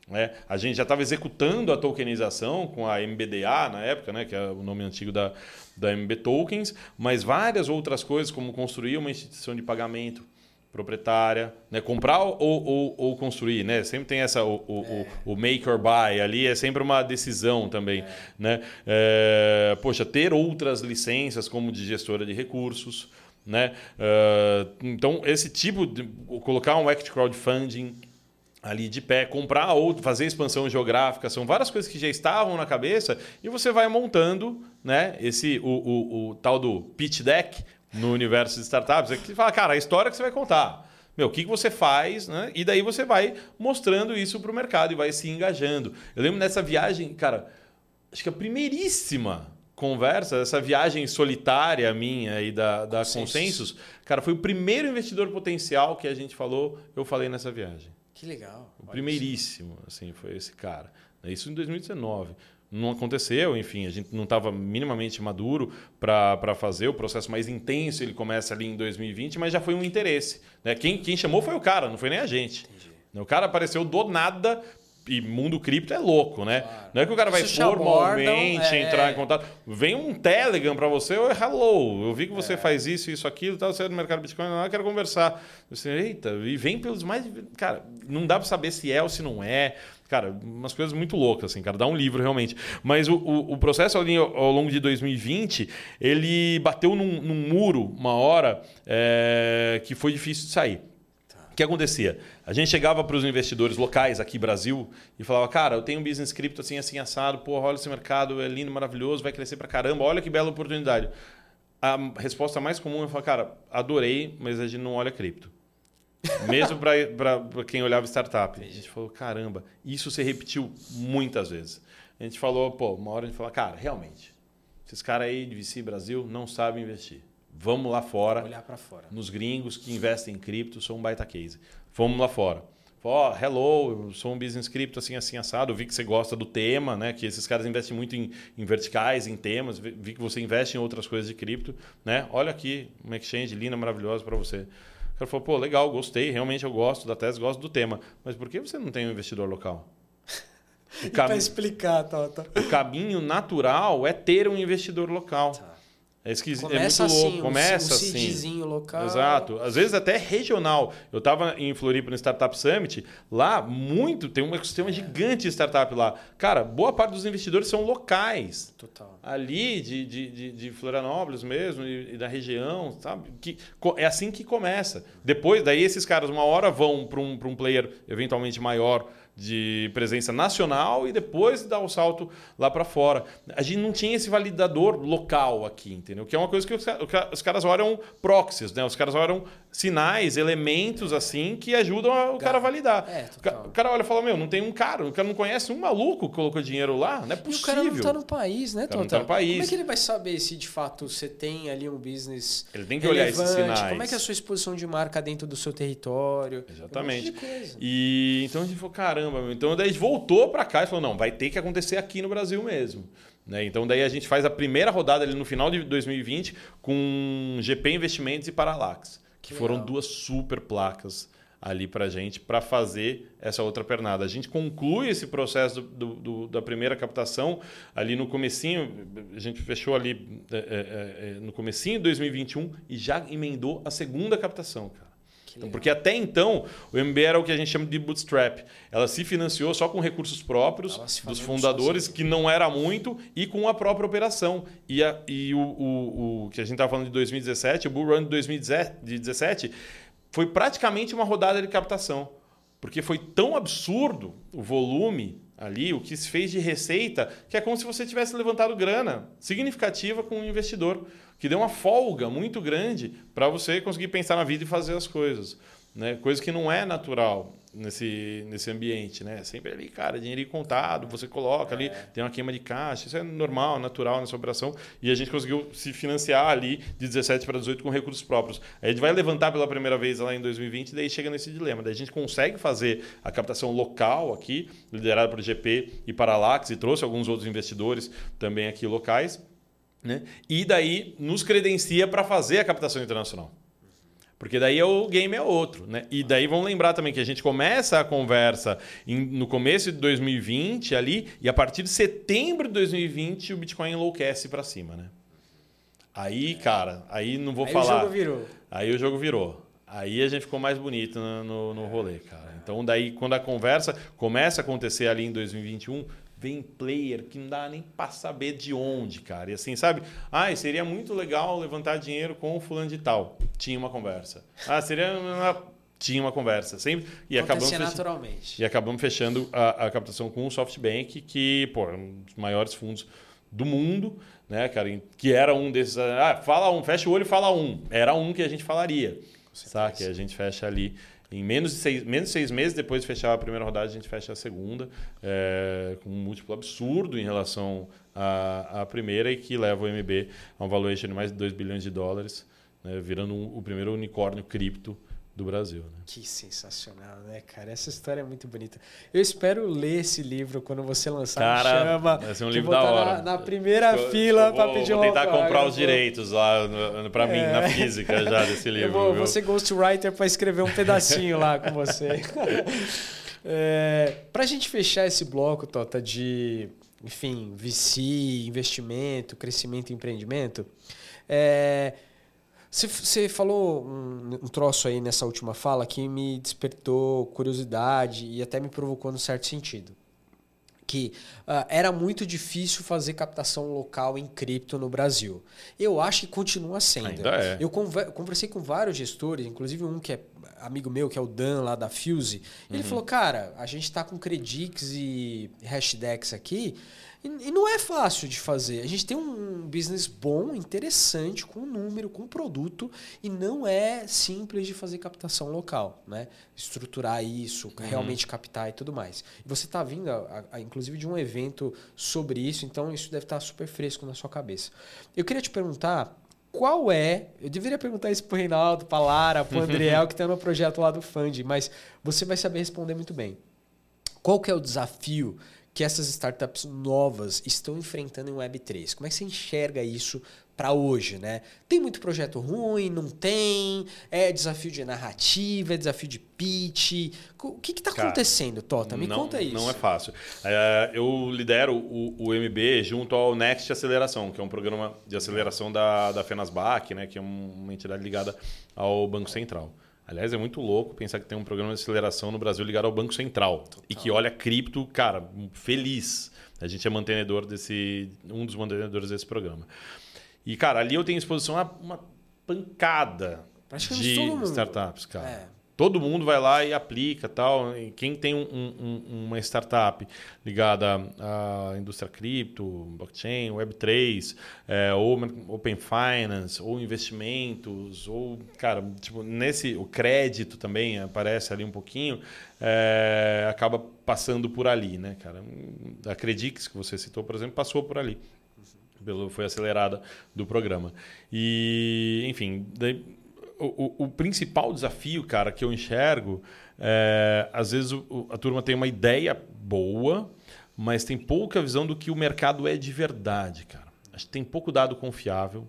Né? A gente já estava executando a tokenização com a MBDA na época, né? que é o nome antigo da, da MB Tokens, mas várias outras coisas, como construir uma instituição de pagamento proprietária, né? comprar ou, ou, ou, construir, né? Sempre tem essa o, o, é. o, make or buy ali é sempre uma decisão também, é. né? É, poxa, ter outras licenças como de gestora de recursos, né? Uh, então esse tipo de colocar um act crowdfunding ali de pé, comprar ou fazer expansão geográfica, são várias coisas que já estavam na cabeça e você vai montando, né? Esse o, o, o tal do pitch deck no universo de startups, é que fala, cara, a história que você vai contar. Meu, o que, que você faz, né? E daí você vai mostrando isso para o mercado e vai se engajando. Eu lembro nessa viagem, cara, acho que a primeiríssima conversa, essa viagem solitária minha e da, da Consensus. Consensus, cara, foi o primeiro investidor potencial que a gente falou, eu falei nessa viagem. Que legal. O primeiríssimo, assim, foi esse cara. Isso em 2019 não aconteceu, enfim, a gente não estava minimamente maduro para fazer, o processo mais intenso ele começa ali em 2020, mas já foi um interesse. Né? Quem, quem chamou foi o cara, não foi nem a gente. Entendi. O cara apareceu do nada e mundo cripto é louco, né? Claro. Não é que o cara vai formalmente é... entrar em contato. Vem um Telegram para você, oi, hello, eu vi que você é. faz isso, isso, aquilo, tal, você é do mercado Bitcoin, eu quero conversar. Você, eita, e vem pelos mais... Cara, não dá para saber se é ou se não é. Cara, umas coisas muito loucas, assim, cara. Dá um livro, realmente. Mas o, o, o processo ali ao, longo de 2020, ele bateu num, num muro uma hora é, que foi difícil de sair. O que acontecia? A gente chegava para os investidores locais aqui Brasil e falava, cara, eu tenho um business cripto assim, assim, assado, porra, olha esse mercado, é lindo, maravilhoso, vai crescer para caramba, olha que bela oportunidade. A resposta mais comum é falar, cara, adorei, mas a gente não olha cripto. Mesmo para quem olhava startup. A gente falou, caramba, isso se repetiu muitas vezes. A gente falou, pô, uma hora a gente falou, cara, realmente, esses caras aí de VC Brasil não sabem investir. Vamos lá fora. Olhar para fora. Nos gringos que investem em cripto, são um baita case. Vamos lá fora. Ó, oh, hello, eu sou um business cripto assim, assim, assado. Eu vi que você gosta do tema, né? Que esses caras investem muito em, em verticais, em temas. Vi que você investe em outras coisas de cripto, né? Olha aqui, uma exchange linda, maravilhosa para você cara falou, pô, legal, gostei, realmente eu gosto da tese, gosto do tema. Mas por que você não tem um investidor local? Cam... Para explicar, tá. O caminho natural é ter um investidor local. Tá. É, esquis... Começa é muito louco. Assim, Começa um, um assim. local. Exato. Às vezes até regional. Eu estava em Floripa no Startup Summit. Lá, muito, tem um ecossistema é. gigante de startup lá. Cara, boa parte dos investidores são locais. Total. Ali de, de, de, de Florianópolis mesmo, e, e, da região, sabe? Que, é assim que começa. Depois, daí esses caras, uma hora vão para um, um player eventualmente maior de presença nacional e depois dar o salto lá para fora. A gente não tinha esse validador local aqui, entendeu? Que é uma coisa que os, os caras olham proxies, né? Os caras olham sinais, elementos assim que ajudam o cara a validar. É, o cara olha e fala: Meu, não tem um cara, o cara não conhece um maluco que colocou dinheiro lá, não é possível. E o cara não tá no país, né, Tota? Não tá no país. Como é que ele vai saber se de fato você tem ali um business. Ele tem que relevante? olhar esses sinais. Como é que é a sua exposição de marca dentro do seu território? Exatamente. Um e então a gente falou: caramba caramba, Então daí a gente voltou para cá e falou, não, vai ter que acontecer aqui no Brasil mesmo. Né? Então daí a gente faz a primeira rodada ali no final de 2020 com GP Investimentos e Paralax, que, que foram duas super placas ali para gente para fazer essa outra pernada. A gente conclui esse processo do, do, da primeira captação ali no comecinho, a gente fechou ali é, é, é, no comecinho de 2021 e já emendou a segunda captação, cara. Então, porque até então, o MB era o que a gente chama de bootstrap. Ela se financiou só com recursos próprios dos fundadores, que não era muito, e com a própria operação. E, a, e o, o, o, que a gente estava falando de 2017, o Bull Run de 2017, foi praticamente uma rodada de captação. Porque foi tão absurdo o volume ali, o que se fez de receita, que é como se você tivesse levantado grana significativa com um investidor que deu uma folga muito grande para você conseguir pensar na vida e fazer as coisas. Né? Coisa que não é natural nesse, nesse ambiente, né? Sempre ali, cara, dinheiro contado, você coloca é. ali, tem uma queima de caixa, isso é normal, natural nessa operação. E a gente conseguiu se financiar ali de 17 para 18 com recursos próprios. Aí a gente vai levantar pela primeira vez lá em 2020 e daí chega nesse dilema. Daí a gente consegue fazer a captação local aqui, liderada por GP e Paralax, e trouxe alguns outros investidores também aqui locais. Né? E daí nos credencia para fazer a captação internacional. Porque daí o game é outro, né? E daí vamos lembrar também que a gente começa a conversa em, no começo de 2020 ali, e a partir de setembro de 2020 o Bitcoin enlouquece para cima, né? Aí, cara, aí não vou aí falar. Aí o jogo virou. Aí o jogo virou. Aí a gente ficou mais bonito no, no, no rolê, cara. Então, daí, quando a conversa começa a acontecer ali em 2021, vem player que não dá nem para saber de onde, cara. E assim, sabe? Ah, seria muito legal levantar dinheiro com o fulano de tal. Tinha uma conversa. Ah, seria uma... tinha uma conversa, sempre e acabamos naturalmente. E acabamos fechando a, a captação com o SoftBank, que, pô, é um dos maiores fundos do mundo, né, cara, que era um desses, ah, fala um, fecha o olho e fala um. Era um que a gente falaria. Sabe? Que a gente fecha ali em menos de seis, menos de seis meses depois de fechar a primeira rodada, a gente fecha a segunda, é, com um múltiplo absurdo em relação à, primeira e que leva o MB a um valuation de mais de 2 bilhões de dólares, né, virando um, o primeiro unicórnio cripto do Brasil. Né? Que sensacional, né, cara? Essa história é muito bonita. Eu espero ler esse livro quando você lançar. Cara, chama, vai ser um livro da hora. Na, na primeira eu, fila para pedir Vou tentar comprar os direitos lá para mim é. na física já desse livro. Eu vou, vou ser ghostwriter para escrever um pedacinho lá com você. é, para a gente fechar esse bloco, Tota, de enfim, VC, investimento, crescimento e empreendimento, é, você falou um, um, troço aí nessa última fala que me despertou curiosidade e até me provocou no certo sentido. Que uh, era muito difícil fazer captação local em cripto no Brasil. Eu acho que continua sendo. Ainda é. Eu conversei com vários gestores, inclusive um que é amigo meu, que é o Dan lá da Fuse. Ele uhum. falou: Cara, a gente está com Credix e Hashdex aqui. E, não é fácil de fazer. A gente tem um business bom, interessante, com número, com produto, e não é simples de fazer captação local, né? Estruturar isso, uhum. realmente captar e tudo mais. Você está vindo, a, a, inclusive, de um evento sobre isso, então isso deve estar tá super fresco na sua cabeça. Eu queria te perguntar qual é. Eu deveria perguntar isso para o Reinaldo, para Lara, para o Andriel, que está no projeto lá do Fund, mas você vai saber responder muito bem. Qual que é o desafio que essas startups novas estão enfrentando em Web3? Como é que você enxerga isso para hoje, né? Tem muito projeto ruim, não tem? É desafio de narrativa, é desafio de pitch? O que está acontecendo, Tota? Me não, conta isso. Não é fácil. É, eu lidero o, o, MB junto ao Next Aceleração, que é um programa de aceleração da, da Fenasbac, né? que é uma entidade ligada ao Banco Central. Aliás, é muito louco pensar que tem um programa de aceleração no Brasil ligado ao Banco Central Total. e que olha cripto, cara, feliz. A gente é mantenedor desse, um dos mantenedores desse programa. E, cara, ali eu tenho exposição a uma pancada de startups, cara. É. Todo mundo vai lá e aplica tal. E quem tem um, um, uma startup ligada à indústria cripto, blockchain, Web3, é, ou Open Finance, ou investimentos, ou, cara, tipo, nesse, o crédito também aparece ali um pouquinho, é, acaba passando por ali, né, cara? A Credix, que você citou, por exemplo, passou por ali. Pelo, foi acelerada do programa. E, enfim, daí, o, o, principal desafio, cara, que eu enxergo, é, às vezes o, a turma tem uma ideia boa, mas tem pouca visão do que o mercado é de verdade, cara. Acho que tem pouco dado confiável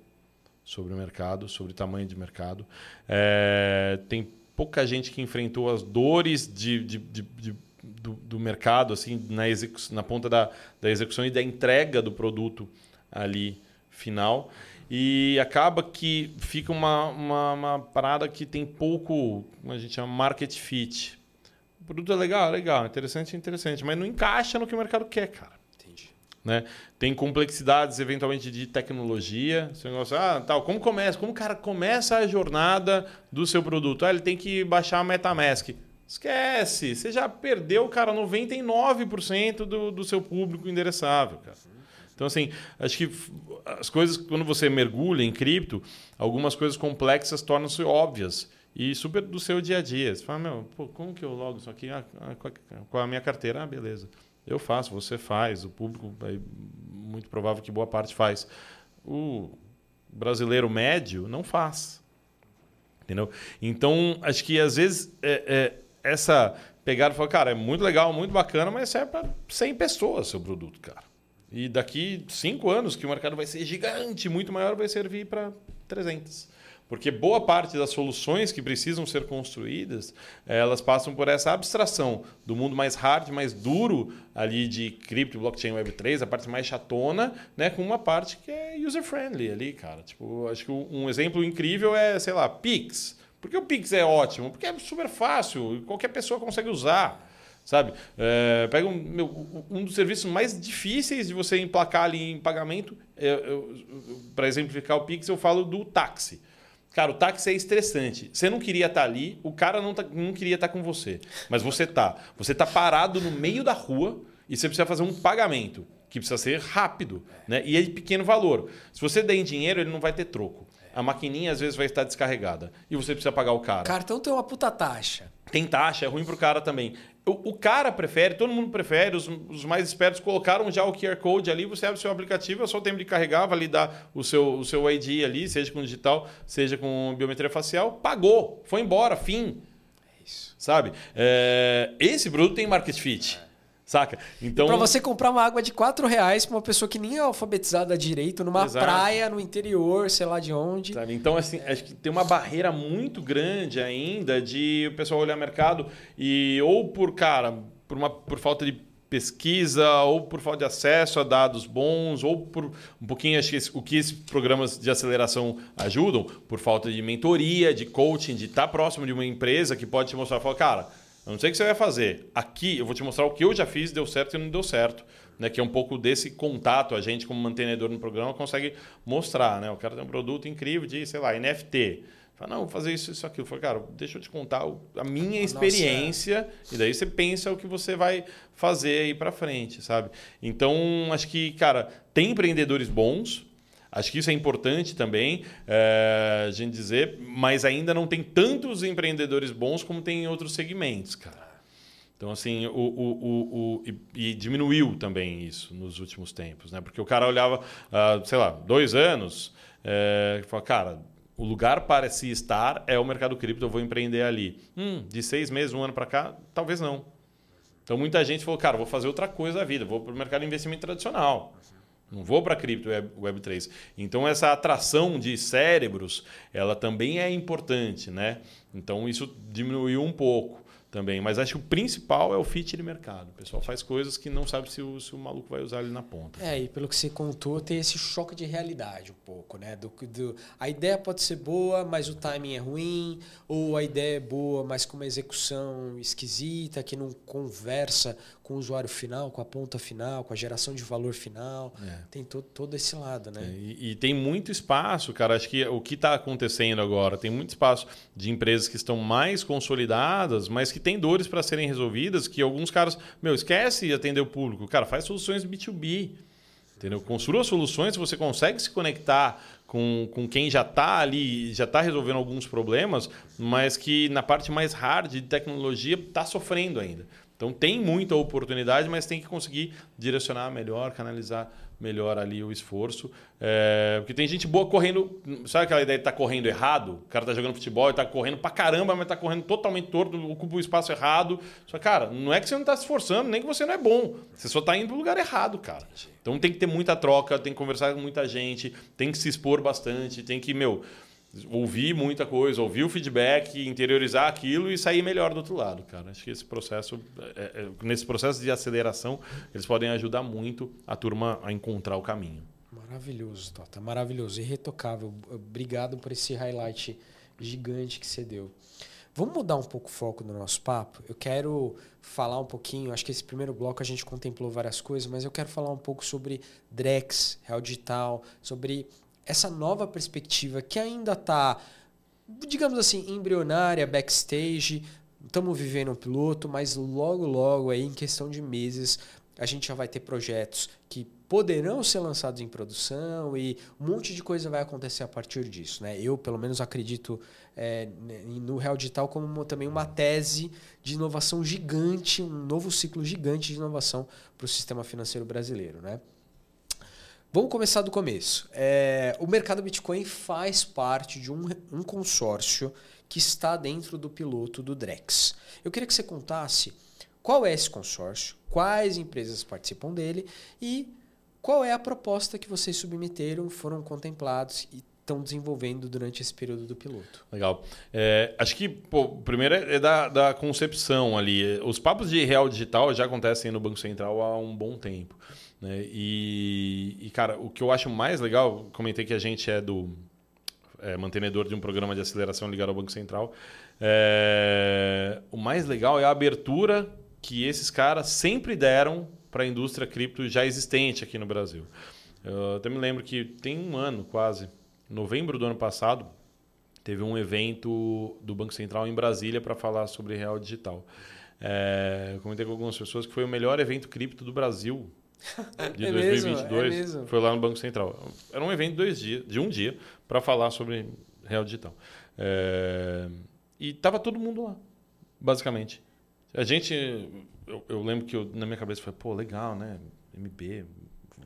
sobre o mercado, sobre o tamanho de mercado. É, tem pouca gente que enfrentou as dores de, de, de, de do, do, mercado, assim, na, na ponta da, da execução e da entrega do produto ali final. E acaba que fica uma, uma, uma, parada que tem pouco, como a gente chama, market fit. O produto é legal, é legal, interessante, interessante, mas não encaixa no que o mercado quer, cara. Entendi. Né? Tem complexidades, eventualmente, de tecnologia. Você negócio, ah, tal, como começa? Como o cara começa a jornada do seu produto? Ah, ele tem que baixar a MetaMask. Esquece, você já perdeu, cara, 99% do, do seu público endereçável, cara. Então, assim, acho que as coisas, quando você mergulha em cripto, algumas coisas complexas tornam-se óbvias. e super do seu dia a dia. Você fala, meu, pô, como que eu logo isso aqui? Ah, com a minha carteira, ah, beleza. Eu faço, você faz, o público é muito provável que boa parte faz. O brasileiro médio não faz. Entendeu? Então, acho que às vezes é, é, essa pegada cara, é muito legal, muito bacana, mas serve para 100 pessoas seu produto, cara. E daqui cinco anos, que o mercado vai ser gigante, muito maior, vai servir para 300. Porque boa parte das soluções que precisam ser construídas, elas passam por essa abstração do mundo mais hard, mais duro ali de cripto, blockchain, web3, a parte mais chatona, né, com uma parte que é user friendly ali, cara. Tipo, acho que um exemplo incrível é, sei lá, Pix. Por que o Pix é ótimo? Porque é super fácil, qualquer pessoa consegue usar sabe? É, pega um, meu, um dos serviços mais difíceis de você emplacar ali em pagamento, é, para exemplificar o Pix, eu falo do táxi. Cara, o táxi é estressante. Você não queria estar tá ali, o cara não, tá, não queria estar tá com você. Mas você tá. Você tá parado no meio da rua e você precisa fazer um pagamento que precisa ser rápido, né? E é de pequeno valor. Se você der em dinheiro, ele não vai ter troco. A maquininha às vezes vai estar descarregada e você precisa pagar o cara. Cartão tem uma puta taxa. Tem taxa, é ruim pro cara também. O, o cara prefere, todo mundo prefere, os, os, mais espertos colocaram já o QR Code ali, você abre o seu aplicativo, é só o tempo de carregar, validar o seu, o seu ID ali, seja com digital, seja com biometria facial, pagou, foi embora, fim. É isso. Sabe? É, esse produto tem market fit. É. Saca? Então. Para você comprar uma água de 4 reais para uma pessoa que nem é alfabetizada direito, numa Exato. praia, no interior, sei lá de onde. Sabe? Então, assim, acho que tem uma barreira muito grande ainda de o pessoal olhar mercado e, ou por, cara, por, uma, por falta de pesquisa, ou por falta de acesso a dados bons, ou por um pouquinho, acho que o que esses programas de aceleração ajudam, por falta de mentoria, de coaching, de estar próximo de uma empresa que pode te mostrar, falar, cara eu não sei o que você vai fazer. Aqui eu vou te mostrar o que eu já fiz, deu certo e não deu certo. Né, que é um pouco desse contato, a gente, como mantenedor no programa, consegue mostrar. Né? O cara tem um produto incrível de, sei lá, NFT. Fala, não, vou fazer isso, isso, aquilo. Fala, cara, deixa eu te contar a minha experiência. Nossa. E daí você pensa o que você vai fazer aí para frente, sabe? Então, acho que, cara, tem empreendedores bons, Acho que isso é importante também é, a gente dizer, mas ainda não tem tantos empreendedores bons como tem em outros segmentos, cara. Então, assim, o, o, o, o e, e, diminuiu também isso nos últimos tempos, né? Porque o cara olhava, uh, sei lá, dois anos, é, e falava, cara, o lugar para se estar é o mercado cripto, eu vou empreender ali. Hum, de seis meses, um ano para cá, talvez não. Então, muita gente falou, cara, vou fazer outra coisa da vida, vou para o mercado de investimento tradicional. Não vou para cripto web, web 3. Então essa atração de cérebros, ela também é importante, né? Então isso diminuiu um pouco também. Mas acho que o principal é o fit de mercado. O pessoal faz coisas que não sabe se o, se o maluco vai usar ali na ponta. É, e pelo que você contou, tem esse choque de realidade um pouco, né? Do, do, a ideia pode ser boa, mas o timing é ruim, ou a ideia é boa, mas com uma execução esquisita, que não conversa com o usuário final, com a ponta final, com a geração de valor final. É. Tem todo, todo esse lado, né? É, e, e, tem muito espaço, cara. Acho que o que está acontecendo agora, tem muito espaço de empresas que estão mais consolidadas, mas que têm dores para serem resolvidas, que alguns caras, meu, esquece atender o público. Cara, faz soluções B2B. Entendeu? Construa soluções, você consegue se conectar com, com quem já está ali, já está resolvendo alguns problemas, mas que na parte mais hard de tecnologia está sofrendo ainda. Então tem muita oportunidade, mas tem que conseguir direcionar melhor, canalizar melhor ali o esforço. É, porque tem gente boa correndo. Sabe aquela ideia de estar tá correndo errado? O cara está jogando futebol e está correndo pra caramba, mas está correndo totalmente torto, ocupa o espaço errado. Só, cara, não é que você não está se esforçando, nem que você não é bom. Você só está indo pro lugar errado, cara. Então tem que ter muita troca, tem que conversar com muita gente, tem que se expor bastante, tem que, meu ouvir muita coisa, ouvir o feedback, interiorizar aquilo e sair melhor do outro lado, cara. Acho que esse processo, é, é, nesse processo de aceleração, eles podem ajudar muito a turma a encontrar o caminho. Maravilhoso, Tota, maravilhoso, irretocável. Obrigado por esse highlight gigante que você deu. Vamos mudar um pouco o foco do nosso papo? Eu quero falar um pouquinho, acho que esse primeiro bloco a gente contemplou várias coisas, mas eu quero falar um pouco sobre Drex, Real Digital, sobre essa nova perspectiva que ainda está, digamos assim, embrionária, backstage. Estamos vivendo um piloto, mas logo, logo, aí, em questão de meses, a gente já vai ter projetos que poderão ser lançados em produção e um monte de coisa vai acontecer a partir disso. Né? Eu, pelo menos, acredito é, no Real Digital como uma, também uma tese de inovação gigante, um novo ciclo gigante de inovação para o sistema financeiro brasileiro. Né? Vamos começar do começo. É, o mercado Bitcoin faz parte de um, um consórcio que está dentro do piloto do Drex. Eu queria que você contasse qual é esse consórcio, quais empresas participam dele e qual é a proposta que vocês submeteram, foram contemplados e estão desenvolvendo durante esse período do piloto. Legal. É, acho que, pô, primeiro é da, da concepção ali. Os papos de real digital já acontecem no Banco Central há um bom tempo. Né? E, e, cara, o que eu acho mais legal, comentei que a gente é do é, mantenedor de um programa de aceleração ligado ao Banco Central. É, o mais legal é a abertura que esses caras sempre deram para a indústria cripto já existente aqui no Brasil. Eu até me lembro que tem um ano quase, novembro do ano passado, teve um evento do Banco Central em Brasília para falar sobre real digital. É, comentei com algumas pessoas que foi o melhor evento cripto do Brasil de é 2022 mesmo, é foi lá no Banco Central. Era um evento de, dois dias, de um dia para falar sobre real digital. É, e tava todo mundo lá, basicamente. A gente, eu, eu lembro que eu, na minha cabeça foi, pô, legal, né? MB,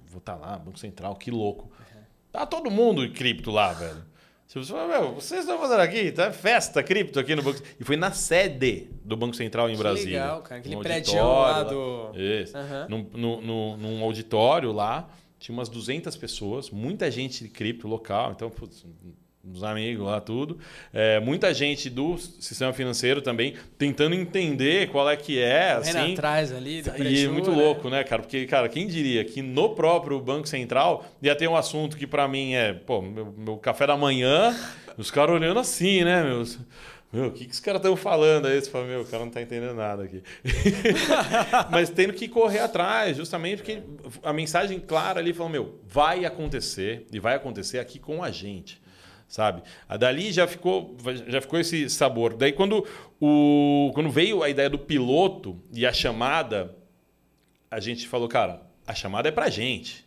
vou estar tá lá, Banco Central, que louco. Uhum. Tá todo mundo em cripto lá, velho. Se você meu, vocês estão fazendo aqui, tá festa cripto aqui no Banco E foi na sede do Banco Central em que Brasília. legal, cara. Aquele prédio lá do... Isso. Uhum. Num, no, num auditório lá, tinha umas 200 pessoas, muita gente de cripto local. Então, putz, uns amigos lá, tudo. É, muita gente do sistema financeiro também tentando entender qual é que é. Assim, atrás ali. Do e muito né? louco, né, cara? Porque, cara, quem diria que no próprio Banco Central ia ter um assunto que para mim é, pô, meu, meu, café da manhã, os caras olhando assim, né, meus. Meu, o que, que os caras estão falando aí? Você fala, meu, o cara não está entendendo nada aqui. Mas tendo que correr atrás, justamente porque a mensagem clara ali falou, meu, vai acontecer e vai acontecer aqui com a gente sabe? A dali já ficou, já ficou esse sabor. Daí quando, o, quando veio a ideia do piloto e a chamada, a gente falou, cara, a chamada é pra gente.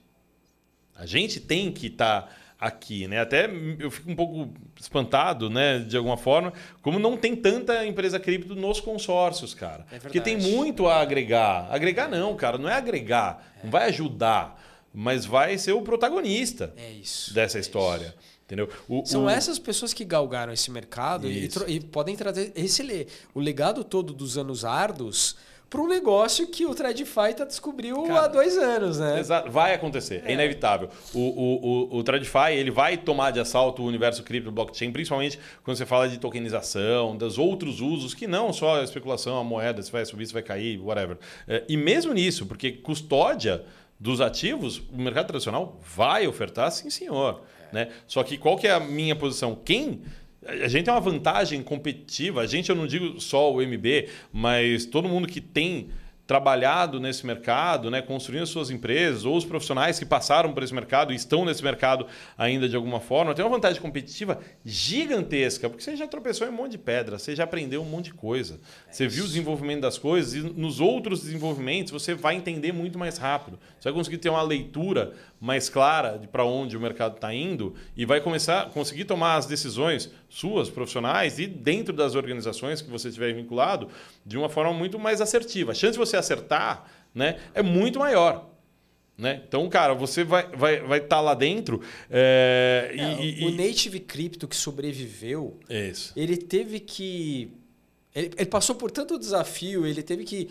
A gente tem que estar tá aqui, né? Até eu fico um pouco espantado, né, de alguma forma, como não tem tanta empresa cripto nos consórcios, cara. É Porque tem muito a agregar. Agregar não, cara, não é agregar, é. não vai ajudar, mas vai ser o protagonista é isso, dessa é história. Isso. Entendeu? O, São o... essas pessoas que galgaram esse mercado e, e, podem trazer esse o legado todo dos anos árduos para um negócio que o TradFi tá descobriu Cara, há dois anos, né? Exato. Vai acontecer, é, é inevitável. O, o, o, o TradFi ele vai tomar de assalto o universo cripto blockchain, principalmente quando você fala de tokenização, dos outros usos, que não só a especulação, a moeda, se vai subir, se vai cair, whatever. É, e mesmo nisso, porque custódia dos ativos, o mercado tradicional vai ofertar, sim, senhor. Né? Só que qual que é a minha posição? Quem a gente tem uma vantagem competitiva, a gente eu não digo só o MB, mas todo mundo que tem trabalhado nesse mercado, né, construindo suas empresas, ou os profissionais que passaram por esse mercado e estão nesse mercado ainda de alguma forma, tem uma vantagem competitiva gigantesca, porque você já tropeçou em um monte de pedra, você já aprendeu um monte de coisa, é você viu o desenvolvimento das coisas e nos outros desenvolvimentos você vai entender muito mais rápido. Você vai conseguir ter uma leitura mais clara de para onde o mercado está indo e vai começar a conseguir tomar as decisões suas, profissionais e dentro das organizações que você estiver vinculado de uma forma muito mais assertiva. A chance de você acertar né, é muito maior. Né? Então, cara, você vai estar vai, vai tá lá dentro. É, é, e, o e... Native Crypto que sobreviveu, Isso. ele teve que. Ele, ele, passou por tanto desafio, ele teve que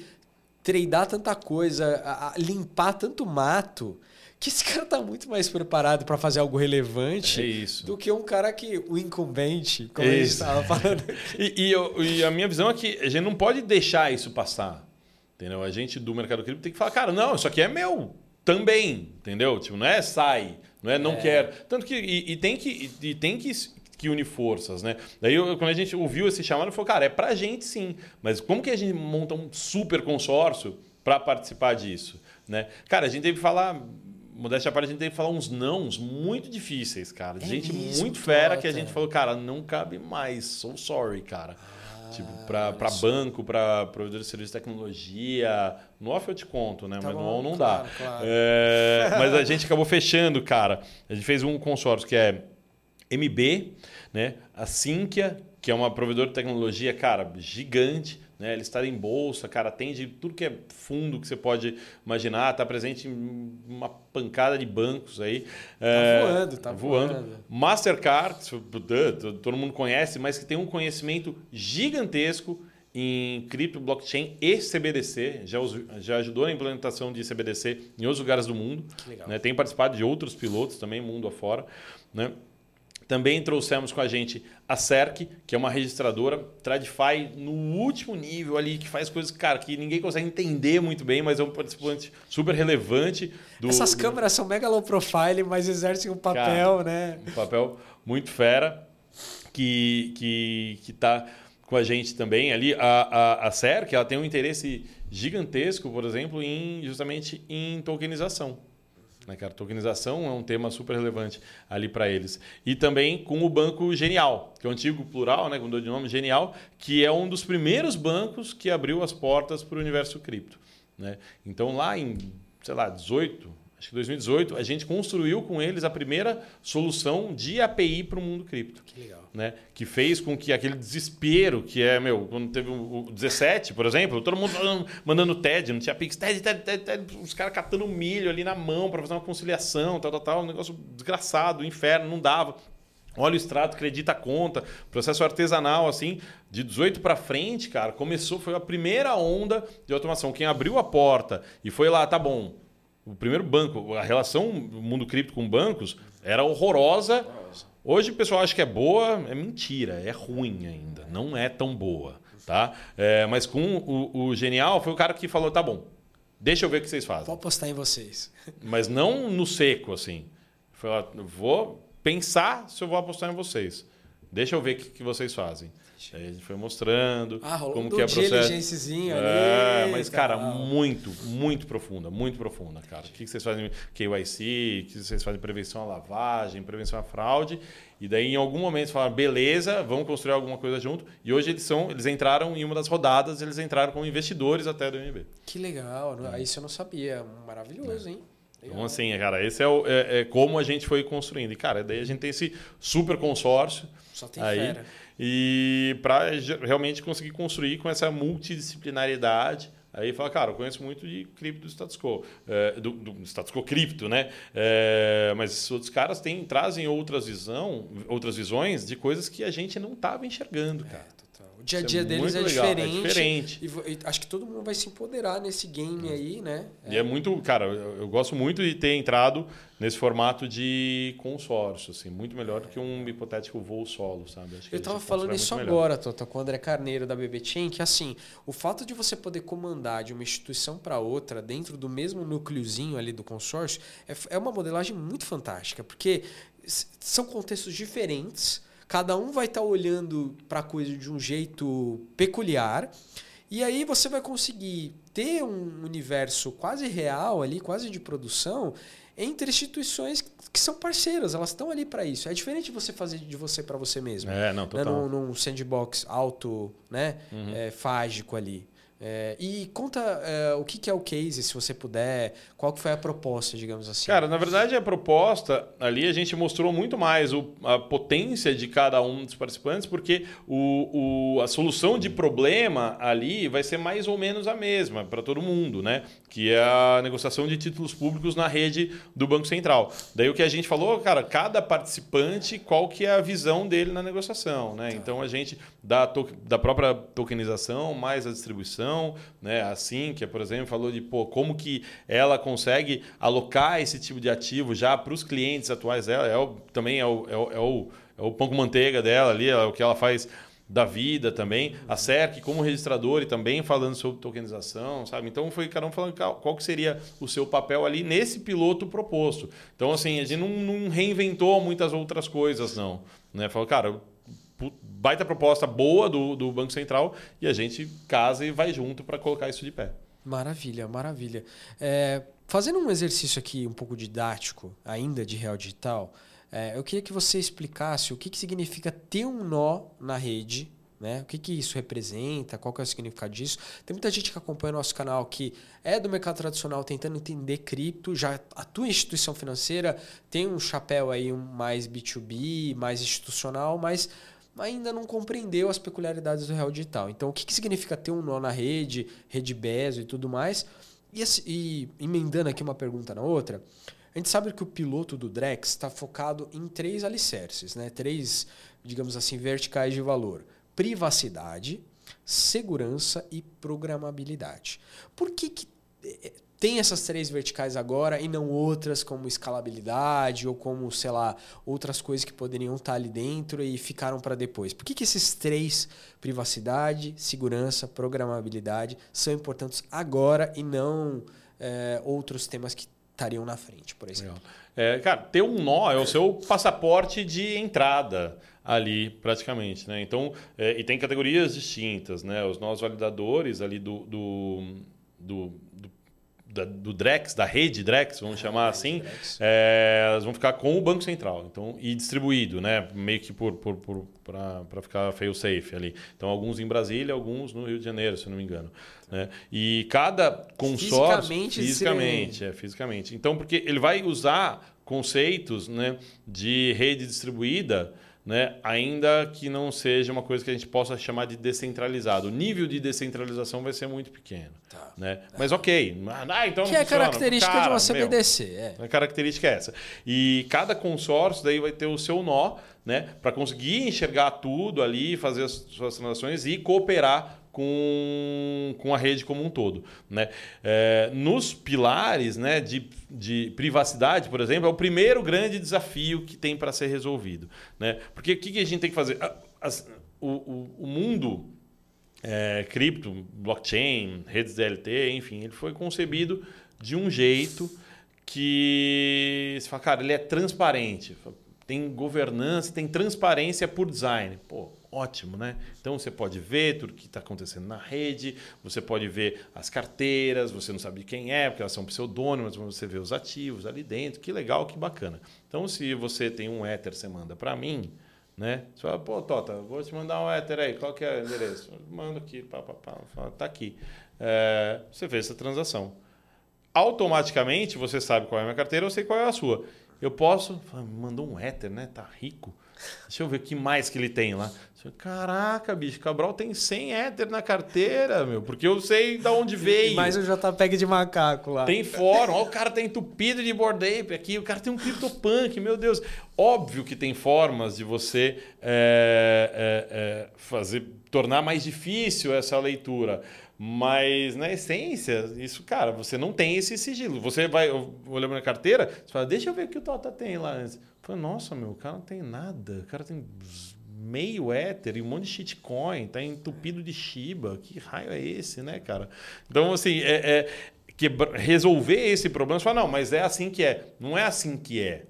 treinar tanta coisa, a, a limpar tanto mato que esse cara tá muito mais preparado para fazer algo relevante é do que um cara que o incumbente, como isso. a gente estava falando. e, e, eu, e, a minha visão é que a gente não pode deixar isso passar. Entendeu? A gente do mercado cripto tem que falar, cara, não, isso aqui é meu também, entendeu? Tipo, não é sai, não é não é. quer. Tanto que e, e tem que e, tem que que unir forças, né? Daí eu, quando a gente ouviu esse chamado, falou, cara, é pra gente sim, mas como que a gente monta um super consórcio para participar disso, né? Cara, a gente teve que falar modéstia à parte, a gente tem que falar uns nãos muito difíceis, cara. É gente mesmo, muito fera que a gente falou, cara, não cabe mais. So sorry, cara. Ah, tipo, para banco, para provedor de serviço de tecnologia. No off eu te conto, né? Tá mas bom, no on não claro, dá. Claro. É, mas a gente acabou fechando, cara. A gente fez um consórcio que é MB, né? A Sinqia, que é uma provedora de tecnologia, cara, gigante. Né? Ele está em bolsa, cara, atende tudo que é fundo que você pode imaginar, está presente em uma pancada de bancos aí. Tá é, voando, tá voando. voando. Mastercard, todo mundo conhece, mas que tem um conhecimento gigantesco em cripto, blockchain e CBDC. Já, já ajudou na implementação de CBDC em outros lugares do mundo. Né? Tem participado de outros pilotos também, mundo afora. Né? Também trouxemos com a gente a CERC, que é uma registradora TradFi no último nível ali, que faz coisas, cara, que ninguém consegue entender muito bem, mas é um participante super relevante. Do, Essas do... câmeras são mega low profile, mas exercem um papel, cara, né? Um papel muito fera, que, que, que tá com a gente também ali. A, a, a CERC, ela tem um interesse gigantesco, por exemplo, em justamente em tokenização. Né, cara? Tokenização é um tema super relevante ali para eles. E também com o Banco Genial, que é o antigo plural, né, com o nome Genial, que é um dos primeiros bancos que abriu as portas para o universo cripto. Né? Então, lá em, sei lá, 18, acho que 2018, a gente construiu com eles a primeira solução de API para o mundo cripto. Que legal. Né? Que fez com que aquele desespero que é, meu, quando teve o 17, por exemplo, todo mundo mandando TED, não tinha Pix, TED, TED, TED, TED os caras catando milho ali na mão para fazer uma conciliação, tal, tal, tal, um negócio desgraçado, inferno, não dava. Olha o extrato, acredita a conta, processo artesanal assim, de 18 para frente, cara, começou, foi a primeira onda de automação. Quem abriu a porta e foi lá, tá bom, o primeiro banco, a relação do mundo cripto com bancos era horrorosa. Hoje o pessoal acha que é boa, é mentira, é ruim ainda, não é tão boa, tá? É, mas com o, o, Genial foi o cara que falou, tá bom, deixa eu ver o que vocês fazem. Vou apostar em vocês. Mas não no seco, assim. Foi, vou pensar se eu vou apostar em vocês. Deixa eu ver o que, que vocês fazem. Aí a gente foi mostrando ah, como que é o processo. É, ali, mas, cara, muito, muito profunda, muito profunda, cara. O que vocês fazem KYC, o que vocês fazem prevenção à lavagem, prevenção à fraude. E daí, em algum momento, falaram, beleza, vamos construir alguma coisa junto. E hoje eles são, eles entraram em uma das rodadas, eles entraram como investidores até do MB. Que legal, é. isso eu não sabia. Maravilhoso, é. hein? Então, assim, cara, esse é, o, é, é, como a gente foi construindo. E, cara, daí a gente tem esse super consórcio. Só tem aí, fera e para realmente conseguir construir com essa multidisciplinariedade. Aí fala, cara, eu conheço muito de cripto do status quo, é, do, do, status quo cripto, né? É, mas esses outros caras têm, trazem outras, visão, outras visões de coisas que a gente não estava enxergando, é, cara. O dia a dia é deles é diferente, é diferente. E, e, acho que todo mundo vai se empoderar nesse game aí, né? E é muito, cara, eu, eu gosto muito de ter entrado nesse formato de consórcio, assim, muito melhor do que um hipotético voo solo, sabe? eu estava falando isso agora, Tota, com o André Carneiro da BB Chain, que assim, o fato de você poder comandar de uma instituição para outra dentro do mesmo núcleozinho ali do consórcio é, é uma modelagem muito fantástica, porque são contextos diferentes, cada um vai estar tá olhando para a coisa de um jeito peculiar. E aí você vai conseguir ter um universo quase real ali, quase de produção, entre instituições que são parceiras, elas estão ali para isso. É diferente você fazer de você para você mesmo. É, não, total. Né? Num, num sandbox auto, né? Uhum. É, fágico ali. É, e conta é, o que, que, é o case, se você puder, qual que foi a proposta, digamos assim. Cara, na verdade a proposta ali a gente mostrou muito mais o, a potência de cada um dos participantes, porque o, o, a solução de problema ali vai ser mais ou menos a mesma para todo mundo, né? Que é a negociação de títulos públicos na rede do Banco Central. Daí o que a gente falou, cara, cada participante, qual que é a visão dele na negociação, né? Tá. Então a gente da, da própria tokenização mais a distribuição né? Assim, que por exemplo falou de pô, como que ela consegue alocar esse tipo de ativo já para os clientes atuais dela, é o, também é o, é o, é o, é o pão com manteiga dela ali, é o que ela faz da vida também, a CERC como registrador e também falando sobre tokenização, sabe? Então foi cada um falando qual que seria o seu papel ali nesse piloto proposto. Então assim, a gente não, não reinventou muitas outras coisas não, né? Falou, cara, baita proposta boa do, do Banco Central e a gente casa e vai junto para colocar isso de pé. Maravilha, maravilha. É, fazendo um exercício aqui um pouco didático, ainda de real digital, é, eu queria que você explicasse o que, que significa ter um nó na rede Né? O que, que isso representa? Qual que é o significado disso? Tem muita gente que acompanha o nosso canal que é do mercado tradicional tentando entender cripto, já atua em instituição financeira, tem um chapéu aí mais B2B, mais institucional, mas ainda não compreendeu as peculiaridades do real digital. Então, o que, que significa ter um nó na rede, rede BESO e tudo mais? E, e emendando aqui uma pergunta na outra, a gente sabe que o piloto do Drex está focado em três alicerces, né? três, digamos assim, verticais de valor privacidade, segurança e programabilidade. Por que, que eh, tem essas três verticais agora e não outras como escalabilidade ou como, sei lá, outras coisas que poderiam estar ali dentro e ficaram para depois? Por que, que esses três, privacidade, segurança, programabilidade, são importantes agora e não é, outros temas que estariam na frente, por exemplo? É, cara, ter um nó é o seu passaporte de entrada ali praticamente, né? Então, é, e tem categorias distintas, né? Os nós validadores ali do, do, do, do, da, do Drex, da rede Drex, vamos chamar assim, é, elas vão ficar com o Banco Central, então e distribuído, né? Meio que por, por, por para ficar fail safe ali. Então, alguns em Brasília, alguns no Rio de Janeiro, se não me engano. Né? E cada consórcio fisicamente, fisicamente, é fisicamente. Então, porque ele vai usar conceitos, né, de rede distribuída né? ainda que não seja uma coisa que a gente possa chamar de descentralizado. O nível de descentralização vai ser muito pequeno. Tá. Né? Mas ok. Ah, então que é característica Cara, de uma CBDC. Meu, é. A característica é essa. E cada consórcio daí vai ter o seu nó né? para conseguir enxergar tudo ali, fazer as suas transações e cooperar com, com a rede como um todo. Né? É, nos pilares né, de, de privacidade, por exemplo, é o primeiro grande desafio que tem para ser resolvido. Né? Porque o que, que, a gente tem que fazer? As, o, o, o, mundo é, cripto, blockchain, redes DLT, enfim, ele foi concebido de um jeito que você fala, cara, ele é transparente. Tem governança, tem transparência por design. Pô, ótimo, né? Então você pode ver tudo que está acontecendo na rede, você pode ver as carteiras, você não sabe quem é, porque elas são pseudônimas, mas você vê os ativos ali dentro, que legal, que bacana. Então, se você tem um Ether, você manda para mim, né? Você fala, pô, Tota, vou te mandar um Ether aí, qual que é o endereço? Manda aqui, pá, pá, pá, fala, tá aqui. É, você fez essa transação. Automaticamente você sabe qual é a minha carteira, eu sei qual é a sua. Eu posso, mandou um Ether, né? Tá rico. Deixa eu ver o que mais que ele tem lá. Caraca, bicho, Cabral tem 100 éter na carteira, meu, porque eu sei de onde veio. Mais o JPEG de macaco lá. Tem fórum, ó, o cara tá entupido de board ape aqui, o cara tem um CryptoPunk, meu Deus. Óbvio que tem formas de você é, é, é, fazer, tornar mais difícil essa leitura. Mas, na essência, isso, cara, você não tem esse sigilo. Você vai olhando na carteira, você fala, deixa eu ver o que o Tota tem lá. Fala, nossa, meu, o cara não tem nada. O cara tem meio éter e um monte de shitcoin, tá entupido de Shiba. Que raio é esse, né, cara? Então, assim, é, é que resolver esse problema, você fala, não, mas é assim que é. Não é assim que é.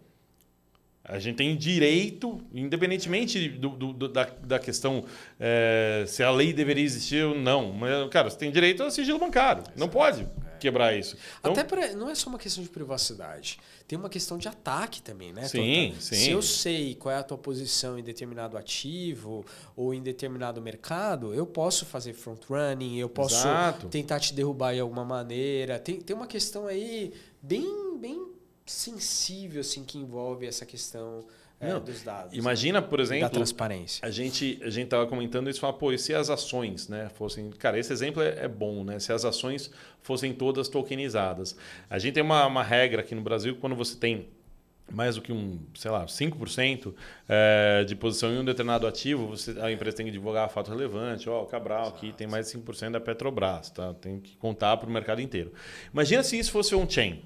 A gente tem direito, independentemente do, do, da, da questão é, se a lei deveria existir ou não. Mas, cara, você tem direito ao sigilo bancário. Não pode quebrar isso. Então, Até pra, não é só uma questão de privacidade. Tem uma questão de ataque também, né? Sim, Tota? sim. Se eu sei qual é a tua posição em determinado ativo ou em determinado mercado, eu posso fazer front running, eu posso Exato. tentar te derrubar de alguma maneira. Tem, tem uma questão aí bem, bem sensível assim que envolve essa questão é, dos dados. Imagina, né? por exemplo, da transparência. A gente a gente tava comentando isso, fala, pô, e se as ações, né, fossem, cara, esse exemplo é, é, bom, né? Se as ações fossem todas tokenizadas. A gente tem uma, uma regra aqui no Brasil quando você tem mais do que um, sei lá, 5% é, de posição em um determinado ativo, você, a empresa tem que divulgar fato relevante. Ó, oh, o Cabral aqui tem mais de 5% da Petrobras, tá? Tem que contar para o mercado inteiro. Imagina se isso fosse um chain.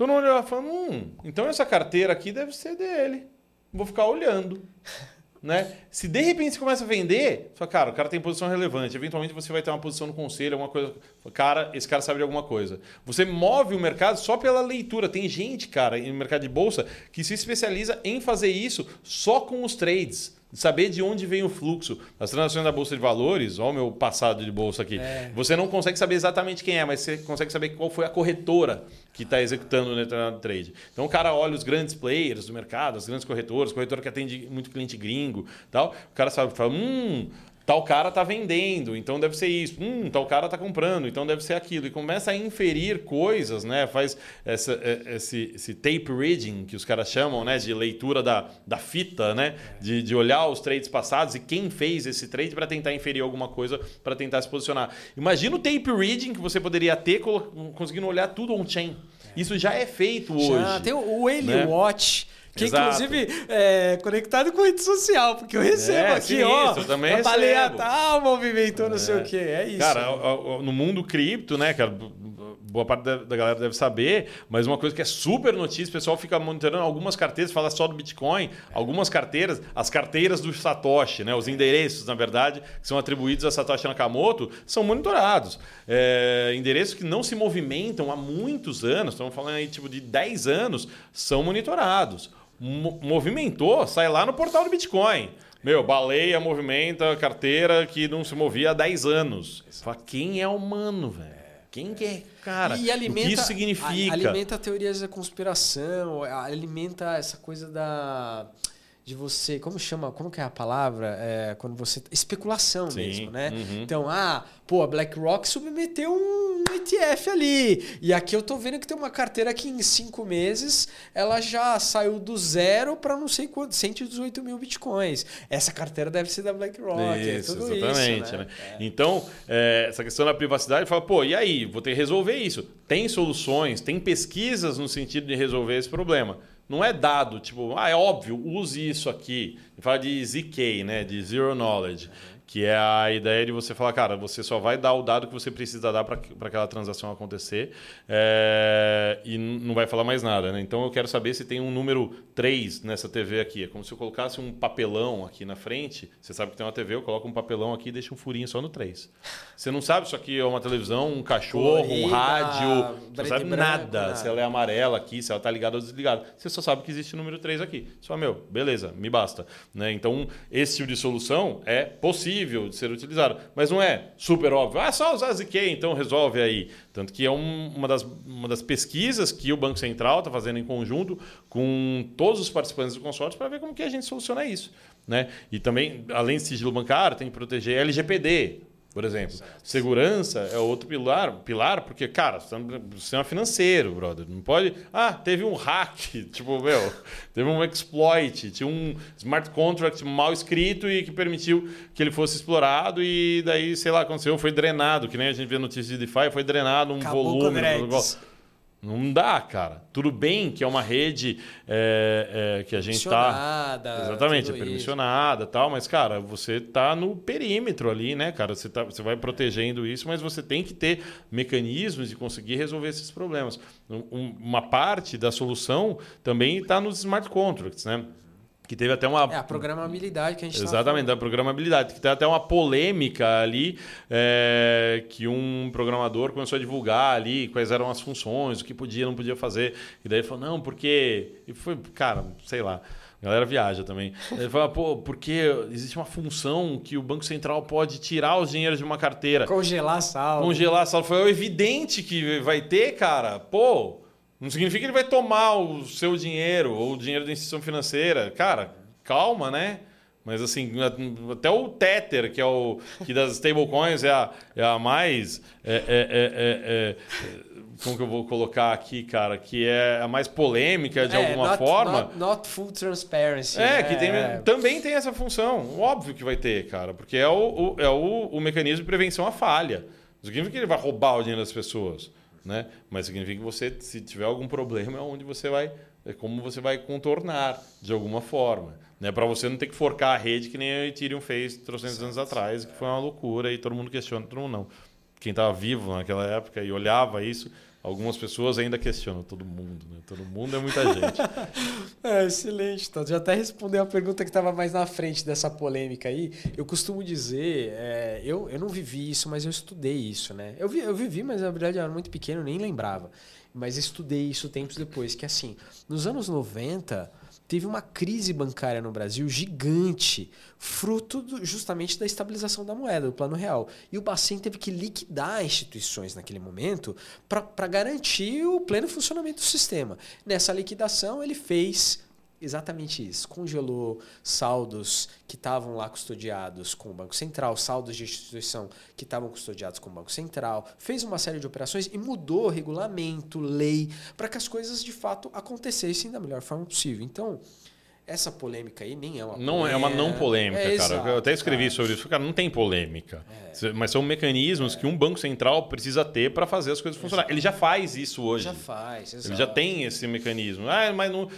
Todo mundo olhava falando, hum, então essa carteira aqui deve ser dele. Vou ficar olhando. Né? Se de repente você começa a vender, fala, cara, o cara tem posição relevante. Eventualmente você vai ter uma posição no conselho, alguma coisa. Cara, esse cara sabe de alguma coisa. Você move o mercado só pela leitura. Tem gente, cara, no mercado de bolsa que se especializa em fazer isso só com os trades. Saber de onde vem o fluxo. As transações da Bolsa de Valores, olha o meu passado de bolsa aqui, é. você não consegue saber exatamente quem é, mas você consegue saber qual foi a corretora que está executando o determinado trade. Então o cara olha os grandes players do mercado, as grandes corretoras, corretora que atende muito cliente gringo tal. O cara sabe, fala, hum, tal cara tá vendendo, então deve ser isso. Hum, tal cara tá comprando, então deve ser aquilo. E começa a inferir coisas, né? Faz essa, é, esse, esse tape reading que os caras chamam, né? De leitura da, da fita, né? De, de olhar os trades passados e quem fez esse trade para tentar inferir alguma coisa para tentar se posicionar. Imagina o tape reading que você poderia ter conseguindo olhar tudo on-chain. Isso já é feito hoje. Já tem o Whale né? Watch que Exato. inclusive é conectado com rede social, porque eu recebo é, aqui, sim, ó. Isso, eu também baleia tal, movimentou, é. não sei o quê. É isso. Cara, no mundo cripto, né, cara, boa parte da, da, galera deve saber, mas uma coisa que é super notícia, o pessoal fica monitorando algumas carteiras, fala só do Bitcoin, algumas carteiras, as carteiras do Satoshi, né, os endereços, na verdade, que são atribuídos a Satoshi Nakamoto, são monitorados. É, endereços que não se movimentam há muitos anos, estamos falando aí tipo de 10 anos, são monitorados movimentou, sai lá no portal do Bitcoin. Meu, baleia movimenta carteira que não se movia há 10 anos. Fala, quem é humano, velho? Quem que é, cara? E alimenta, o que isso significa? Alimenta teorias da conspiração, alimenta essa coisa da de você, como chama, como que é a palavra? É, quando você especulação Sim. mesmo, né? Uhum. Então, ah, pô, a BlackRock submeteu um ETF ali. E aqui eu tô vendo que tem uma carteira que em cinco meses ela já saiu do zero para não sei quanto, 118 mil bitcoins. Essa carteira deve ser da BlackRock. É isso, é tudo exatamente. Isso, né? né? É. Então, é, essa questão da privacidade, fala, pô, e aí? Vou ter que resolver isso. Tem soluções, tem pesquisas no sentido de resolver esse problema. Não é dado, tipo, ah, é óbvio, use isso aqui. Fala de ZK, né? De Zero Knowledge. Que é a ideia de você falar, cara, você só vai dar o dado que você precisa dar para aquela transação acontecer é, e não vai falar mais nada. Né? Então eu quero saber se tem um número 3 nessa TV aqui. É como se eu colocasse um papelão aqui na frente. Você sabe que tem uma TV, eu coloco um papelão aqui e deixo um furinho só no 3. Você não sabe se aqui é uma televisão, um cachorro, Corrida, um rádio. Você não sabe branco, nada. Se ela é amarela aqui, se ela está ligada ou desligada. Você só sabe que existe o número 3 aqui. Só, meu, beleza, me basta. Né? Então, esse tipo de solução é possível possível de ser utilizado. Mas não é super óbvio. Ah, só usar ZK, então resolve aí. Tanto que é um, uma, das, uma das pesquisas que o Banco Central está fazendo em conjunto com todos os participantes do consórcio para ver como que a gente soluciona isso. Né? E também, além de sigilo bancário, tem que proteger LGPD, por exemplo. Segurança é outro pilar, pilar porque, cara, sistema financeiro, brother. Não pode. Ah, teve um hack, tipo, meu, teve um exploit, tinha um smart contract mal escrito e que permitiu que ele fosse explorado e daí, sei lá, aconteceu, foi drenado, que nem a gente vê notícias de DeFi, foi drenado um Acabou volume. Não dá, cara. Tudo bem que é uma rede é, é, que a gente está. Exatamente, é permissionada tal, mas, cara, você está no perímetro ali, né, cara? Você, tá, você vai protegendo isso, mas você tem que ter mecanismos de conseguir resolver esses problemas. Um, uma parte da solução também está nos smart contracts, né? Que teve até uma. É a programabilidade que a gente Exatamente, da programabilidade. Que teve até uma polêmica ali é, que um programador começou a divulgar ali quais eram as funções, o que podia não podia fazer. E daí ele falou, não, porque. E foi, cara, sei lá. A galera viaja também. Ele fala, pô, porque existe uma função que o Banco Central pode tirar os dinheiros de uma carteira. Congelar saldo. Congelar saldo. Foi evidente que vai ter, cara. Pô, não significa que ele vai tomar o seu dinheiro ou o dinheiro da instituição financeira. Cara, calma, né? Mas assim, até o Tether, que é o que das stablecoins é a, é a mais. É, é, é, é, como que eu vou colocar aqui, cara? Que é a mais polêmica de alguma not, forma. Not, not, full transparency. É, né? que tem, também tem essa função. Óbvio que vai ter, cara. Porque é o, o é o, o mecanismo de prevenção à falha. Não significa que ele vai roubar o dinheiro das pessoas né? Mas significa que você, se tiver algum problema, é onde você vai, é como você vai contornar de alguma forma, né? Para você não ter que forcar a rede que nem a Ethereum fez 300 anos atrás, que foi uma loucura e todo mundo questiona, todo mundo não. Quem estava vivo naquela época e olhava isso, Algumas pessoas ainda questionam todo mundo, né? Todo mundo é muita gente. é, excelente. Então, já até respondeu a pergunta que estava mais na frente dessa polêmica aí. Eu costumo dizer, é, eu, eu não vivi isso, mas eu estudei isso, né? Eu, vi, eu vivi, mas na verdade eu era muito pequeno, nem lembrava. Mas estudei isso tempos depois, que assim, nos anos 90, teve uma crise bancária no Brasil gigante, fruto do, justamente da estabilização da moeda, do plano real. E o Bacen teve que liquidar instituições naquele momento para garantir o pleno funcionamento do sistema. Nessa liquidação, ele fez exatamente isso. Congelou saldos que estavam lá custodiados com o Banco Central, saldos de instituição que estavam custodiados com o Banco Central, fez uma série de operações e mudou regulamento, lei, para que as coisas de fato acontecessem da melhor forma possível. Então, essa polêmica aí nem é uma Não polêmica. é uma não polêmica, é, cara. Exato, eu até escrevi cara. sobre isso. Cara, não tem polêmica. É. Mas são mecanismos que um banco central precisa ter para fazer as coisas funcionarem. Ele já faz isso hoje. Já faz, exato. Ele já tem esse mecanismo. Ah, mas não,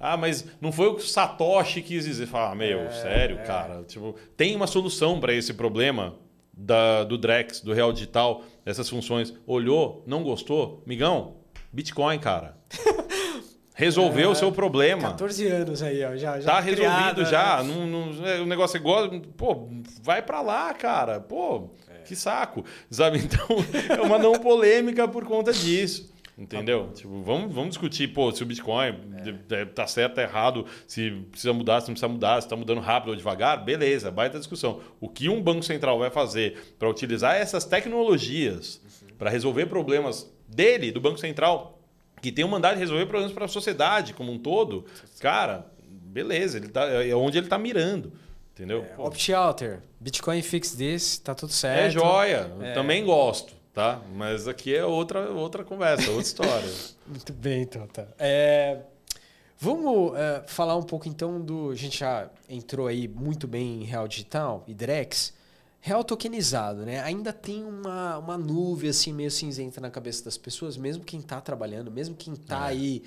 ah, mas não foi o que o Satoshi quis dizer. Fala, ah, meu, é, sério, é. cara. Tipo, tem uma solução para esse problema da, do Drex, do Real Digital, dessas funções. Olhou, não gostou? Migão, Bitcoin, cara. Resolveu é, o seu problema. 14 anos aí, ó. Já, já tá resolvido já. Né? Não, não, é, o negócio é igual. Pô, vai para lá, cara. Pô, é. que saco. Sabe? Então, é uma não polêmica por conta disso. Entendeu? Tá tipo, vamos, vamos discutir, pô, se o Bitcoin é. tá certo, tá errado, se precisa mudar, se não precisa mudar, se está mudando rápido ou devagar, beleza, baita discussão. O que um banco central vai fazer para utilizar essas tecnologias uhum. para resolver problemas dele, do Banco Central, que tem um mandato de resolver problemas para a sociedade como um todo, cara, beleza, ele tá, é onde ele está mirando. Entendeu? É, Opt-outer, Bitcoin fix this, tá tudo certo. É joia, é. também gosto, tá? Mas aqui é outra, outra conversa, outra história. Muito bem, então, tá. É, vamos é, falar um pouco então do. A gente já entrou aí muito bem em Real Digital e Drex real tokenizado, né? Ainda tem uma, uma nuvem assim meio cinzenta na cabeça das pessoas, mesmo quem está trabalhando, mesmo quem está é. aí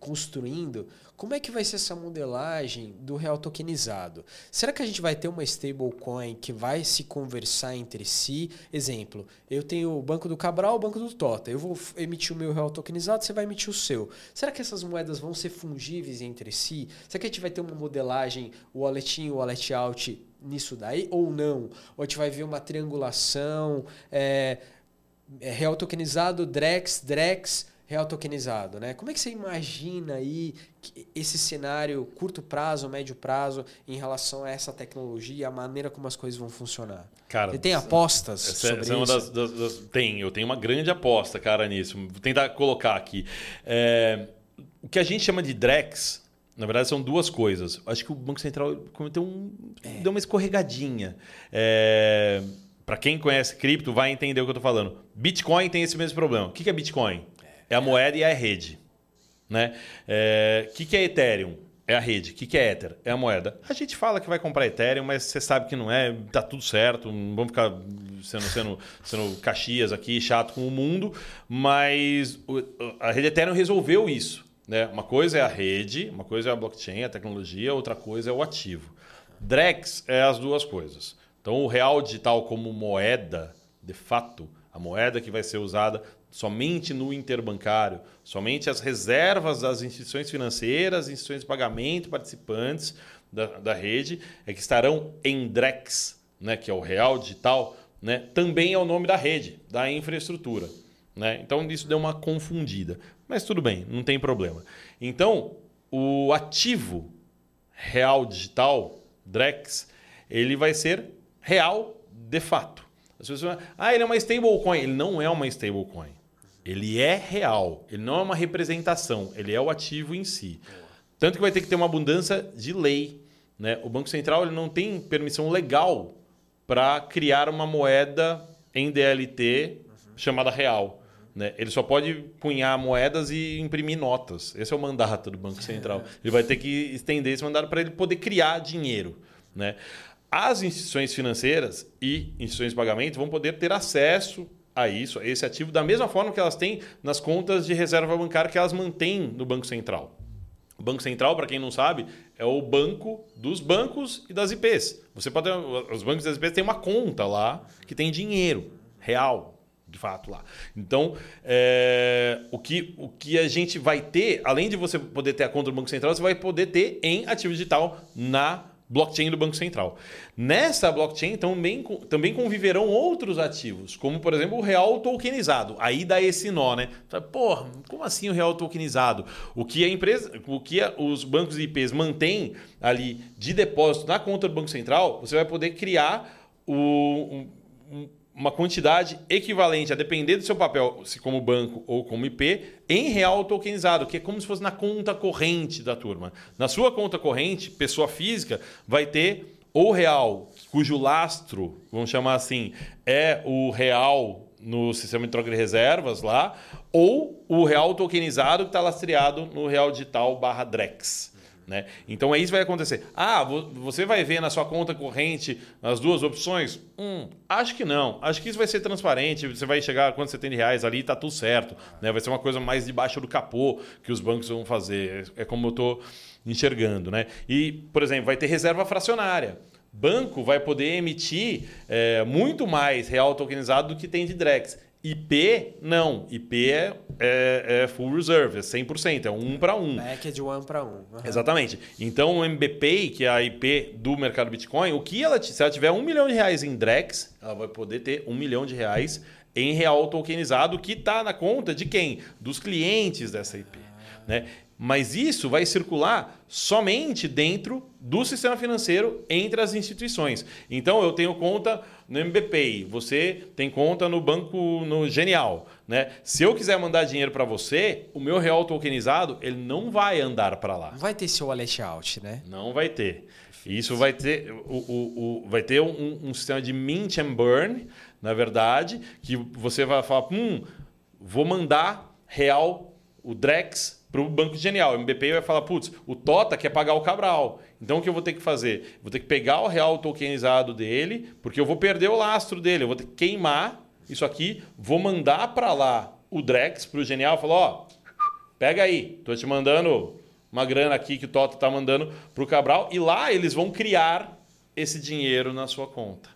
construindo, como é que vai ser essa modelagem do real tokenizado? Será que a gente vai ter uma stablecoin que vai se conversar entre si? Exemplo, eu tenho o Banco do Cabral, o Banco do Tota. Eu vou emitir o meu real tokenizado, você vai emitir o seu. Será que essas moedas vão ser fungíveis entre si? Será que a gente vai ter uma modelagem wallet in, wallet out nisso daí ou não? Ou a gente vai ver uma triangulação, é, é real tokenizado, Drex, Drex, real tokenizado, né? Como é que você imagina aí esse cenário curto prazo, médio prazo em relação a essa tecnologia, a maneira como as coisas vão funcionar? Cara, você tem apostas essa, sobre essa é isso? Das, das, das, tem, eu tenho uma grande aposta, cara, nisso. Vou tentar colocar aqui. É, o que a gente chama de Drex, na verdade, são duas coisas. Acho que o Banco Central cometeu um, é. deu uma escorregadinha. É, Para quem conhece cripto, vai entender o que eu estou falando. Bitcoin tem esse mesmo problema. O que é Bitcoin? É a moeda e é a rede. O né? é, que, que é Ethereum? É a rede. O que, que é Ether? É a moeda. A gente fala que vai comprar Ethereum, mas você sabe que não é, tá tudo certo, não vamos ficar sendo, sendo, sendo caxias aqui, chato com o mundo, mas a rede Ethereum resolveu isso. Né? Uma coisa é a rede, uma coisa é a blockchain, a tecnologia, outra coisa é o ativo. Drex é as duas coisas. Então, o real digital como moeda, de fato, a moeda que vai ser usada somente no interbancário, somente as reservas das instituições financeiras, instituições de pagamento, participantes da, da rede, é que estarão em Drex, né? que é o real digital, né? também é o nome da rede, da infraestrutura. Né? Então, isso deu uma confundida. Mas tudo bem, não tem problema. Então, o ativo real digital, Drex, ele vai ser real de fato. As pessoas falam, ah, ele é uma stablecoin. Ele não é uma stablecoin. Ele é real. Ele não é uma representação. Ele é o ativo em si. Tanto que vai ter que ter uma abundância de lei. Né? O Banco Central ele não tem permissão legal para criar uma moeda em DLT chamada real. Né? Ele só pode punhar moedas e imprimir notas. Esse é o mandato do Banco Central. Ele vai ter que estender esse mandato para ele poder criar dinheiro. Né? As instituições financeiras e instituições de pagamento vão poder ter acesso a isso, a esse ativo, da mesma forma que elas têm nas contas de reserva bancária que elas mantêm no Banco Central. O Banco Central, para quem não sabe, é o banco dos bancos e das IPs. Você pode, os bancos e as IPs têm uma conta lá que tem dinheiro real, de fato lá. Então, é, o, que, o que a gente vai ter, além de você poder ter a conta do Banco Central, você vai poder ter em ativo digital na blockchain do Banco Central. Nessa blockchain também, também conviverão outros ativos, como por exemplo o real tokenizado. Aí dá esse nó, né? Porra, como assim o real tokenizado? O que a empresa, o que os bancos IPs mantêm ali de depósito na conta do Banco Central, você vai poder criar o, um, uma quantidade equivalente, a depender do seu papel, se como banco ou como IP, em real tokenizado, que é como se fosse na conta corrente da turma. Na sua conta corrente, pessoa física vai ter ou real, cujo lastro, vamos chamar assim, é o real no sistema de troca de reservas lá, ou o real tokenizado que está lastreado no real digital barra Drex. Né? Então é isso que vai acontecer. Ah, você vai ver na sua conta corrente as duas opções? Hum, acho que não. Acho que isso vai ser transparente. Você vai chegar a quanto você tem reais ali está tudo certo. Né? Vai ser uma coisa mais debaixo do capô que os bancos vão fazer. É como eu estou enxergando. Né? E, por exemplo, vai ter reserva fracionária. Banco vai poder emitir é, muito mais real tokenizado do que tem de Drex. IP, não. IP é, é, é, full reserve, é 100%, é um para um. Back é de um para um. Uhum. Exatamente. Então, o MBPay, que é a IP do mercado Bitcoin, o que ela, se ela tiver um milhão de reais em Drex, ela vai poder ter um milhão de reais em real tokenizado, que está na conta de quem? Dos clientes dessa IP. Né? Mas isso vai circular somente dentro do sistema financeiro entre as instituições. Então eu tenho conta no MBPay, você tem conta no banco no Genial, né? Se eu quiser mandar dinheiro para você, o meu real tokenizado, ele não vai andar para lá. Não vai ter seu wallet out, né? Não vai ter. Isso vai ter, o, o, o vai ter um, um, sistema de mint and burn, na verdade, que você vai falar, hum, vou mandar real, o Drex para o Banco Genial. O MBP vai falar, putz, o Tota quer pagar o Cabral. Então o que eu vou ter que fazer? Vou ter que pegar o real tokenizado dele, porque eu vou perder o lastro dele. Eu vou ter que queimar isso aqui, vou mandar para lá o Drex, para o Genial, falar, ó, pega aí, tô te mandando uma grana aqui que o Tota está mandando para o Cabral, e lá eles vão criar esse dinheiro na sua conta.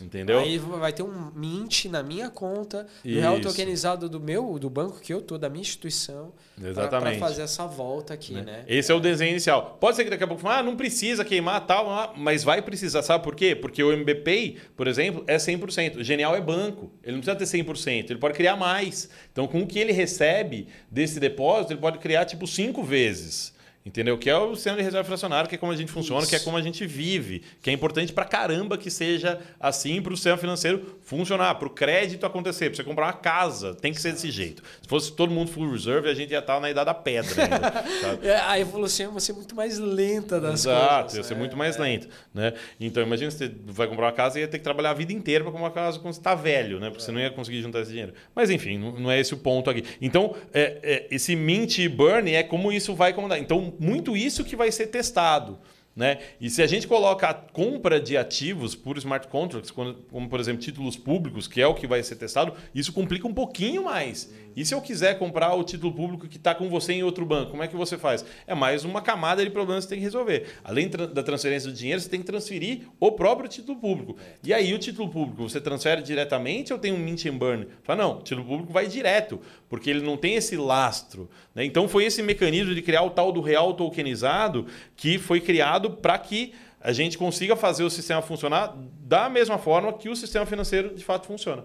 Entendeu? Aí vai ter um mint na minha conta, do real tokenizado do meu, do banco que eu tô, da minha instituição, para fazer essa volta aqui, né? né? Esse é. é. o desenho inicial. Pode ser que daqui a pouco ah, não precisa queimar tal, ah, mas vai precisar, sabe por quê? Porque o MBPay, por exemplo, é 100%. O Genial é banco, ele não precisa ter 100%, ele pode criar mais. Então, com o que ele recebe desse depósito, ele pode criar tipo cinco vezes. Entendeu? Que é o sistema de reserva fracionária, que é como a gente funciona, Isso. que é como a gente vive, que é importante pra caramba que seja assim para o sistema financeiro funcionar, para o crédito acontecer, para você comprar uma casa, tem que ser desse jeito. Se fosse todo mundo full reserve, a gente ia estar na idade da pedra ainda. é, a evolução ia ser muito mais lenta das Exato, coisas. Exato, ia ser é, muito mais é. lenta. Né? Então, imagina você vai comprar uma casa e ia ter que trabalhar a vida inteira para comprar uma casa quando você está velho, né? porque é. você não ia conseguir juntar esse dinheiro. Mas, enfim, não, não é esse o ponto aqui. Então, é, é, esse mint burn é como isso vai comandar. Então, muito isso que vai ser testado. Né? E se a gente coloca a compra de ativos por smart contracts, como por exemplo títulos públicos, que é o que vai ser testado, isso complica um pouquinho mais. E se eu quiser comprar o título público que está com você em outro banco, como é que você faz? É mais uma camada de problemas que você tem que resolver. Além da transferência do dinheiro, você tem que transferir o próprio título público. E aí o título público você transfere diretamente ou tem um mint and burn? Fala, não, o título público vai direto, porque ele não tem esse lastro. Né? Então foi esse mecanismo de criar o tal do real tokenizado que foi criado para que a gente consiga fazer o sistema funcionar da mesma forma que o sistema financeiro de fato funciona.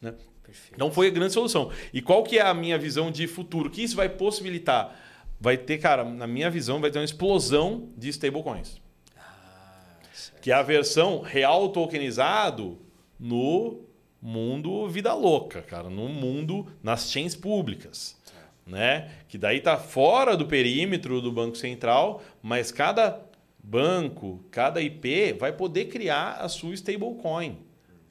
Né? Não foi a grande solução. E qual que é a minha visão de futuro? que isso vai possibilitar? Vai ter, cara, na minha visão, vai ter uma explosão de stablecoins. Ah, que é a versão real tokenizado no mundo vida louca, cara, no mundo nas chains públicas, né? Que daí tá fora do perímetro do Banco Central, mas cada banco, cada IP vai poder criar a sua stablecoin.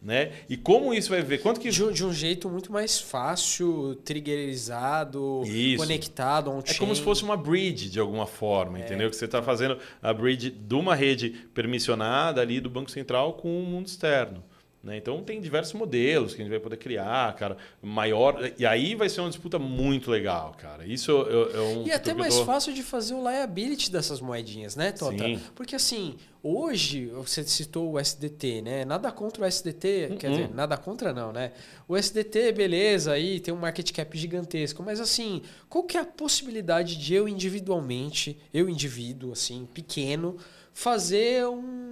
Né? E como isso vai ver? Quanto que de, de um jeito muito mais fácil, triggerizado, isso. conectado on É como se fosse uma bridge de alguma forma, é. entendeu? Que você está fazendo a bridge de uma rede permissionada ali do Banco Central com o mundo externo. Né? Então tem diversos modelos que a gente vai poder criar, cara, maior. E aí vai ser uma disputa muito legal, cara. Isso é, é um. E até mais tô... fácil de fazer o liability dessas moedinhas, né, Tota? Sim. Porque assim, hoje, você citou o SDT, né? Nada contra o SDT, uh -uh. quer dizer, nada contra não, né? O SDT, beleza, aí tem um market cap gigantesco, mas assim, qual que é a possibilidade de eu individualmente, eu indivíduo, assim, pequeno, fazer um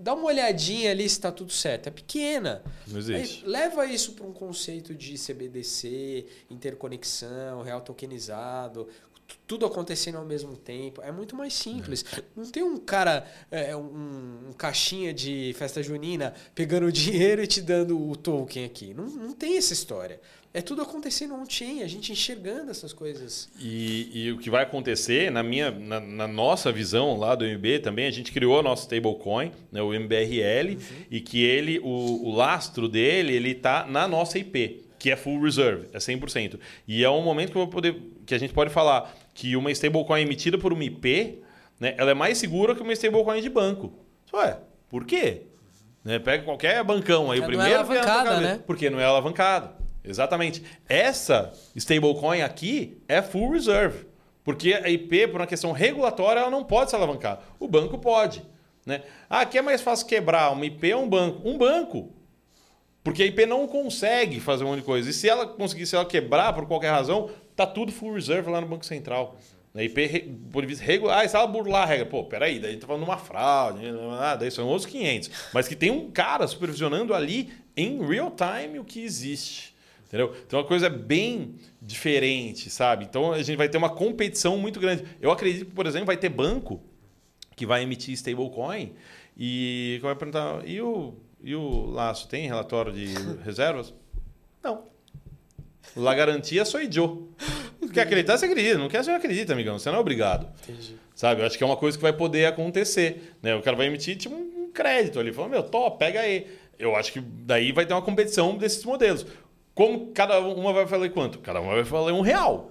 dá uma olhadinha ali se está tudo certo. É pequena. Não existe. Aí, leva isso para um conceito de CBDC, interconexão, real tokenizado, tudo acontecendo ao mesmo tempo. É muito mais simples. É. Não tem um cara, é, um, um, caixinha de festa junina pegando o dinheiro e te dando o token aqui. Não, não tem essa história. É tudo acontecendo on-chain, a gente enxergando essas coisas. E, e, o que vai acontecer, na, minha, na, na, nossa visão lá do MB também, a gente criou o nosso stablecoin, né, o MBRL, uhum. e que ele, o, o lastro dele, ele está na nossa IP, que é full reserve, é 100%. E é um momento que, eu vou poder, que a gente pode falar que uma stablecoin emitida por uma IP, né, ela é mais segura que uma stablecoin de banco. Ué, por quê? Né, pega qualquer bancão aí, é, o primeiro... Não é alavancada, né? Porque não é alavancado. Exatamente. Essa stablecoin aqui é full reserve. Porque a IP, por uma questão regulatória, ela não pode se alavancar. O banco pode. Né? Ah, aqui é mais fácil quebrar uma IP ou um banco? Um banco. Porque a IP não consegue fazer um monte de coisa. E se ela conseguir, se ela quebrar por qualquer razão, tá tudo full reserve lá no Banco Central. A IP, por vista regular, ah, se ela burlar a regra, pô, peraí, daí tá falando de uma fraude, ah, daí são outros 500. Mas que tem um cara supervisionando ali em real time o que existe. Entendeu? Então a coisa é bem diferente, sabe? Então a gente vai ter uma competição muito grande. Eu acredito que, por exemplo, vai ter banco que vai emitir stablecoin e vai perguntar: e o, e o laço tem relatório de reservas? Não. La garantia sou eu. Quer acreditar, você acredita. Não quer, você não acredita, amigão. Você não é obrigado. Entendi. Sabe? Eu acho que é uma coisa que vai poder acontecer. Né? O cara vai emitir tipo, um crédito ali. Fala, meu, top, pega aí. Eu acho que daí vai ter uma competição desses modelos. Como cada uma vai falar quanto? Cada uma vai falar um real.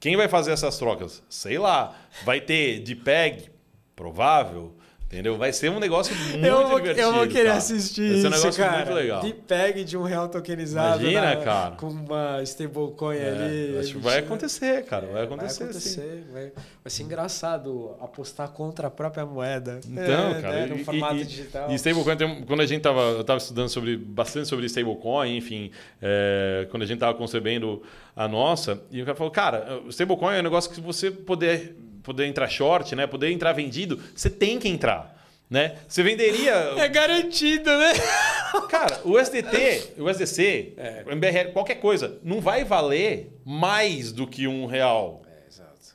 Quem vai fazer essas trocas? Sei lá. Vai ter de PEG? Provável. Entendeu? Vai ser um negócio muito eu vou, divertido. Eu vou querer tá? assistir Vai ser um negócio cara. muito legal. De PEG de um real tokenizado. Imagina, na, cara. Com uma stablecoin é, ali. Acho que vai acontecer, cara. Vai acontecer. Vai acontecer. Vai, vai, ser engraçado apostar contra a própria moeda. Então, é, cara. Né? No e, formato e, digital. E stablecoin, quando a gente tava, eu estava estudando sobre, bastante sobre stablecoin, enfim, é, quando a gente estava concebendo a nossa, e o cara falou, cara, stablecoin é um negócio que você poder poder entrar short, né? Poder entrar vendido, você tem que entrar. Né? Você venderia. É garantido, né? Cara, o SDT, o SDC, é. o MBR, qualquer coisa, não vai valer mais do que um real. É, exato.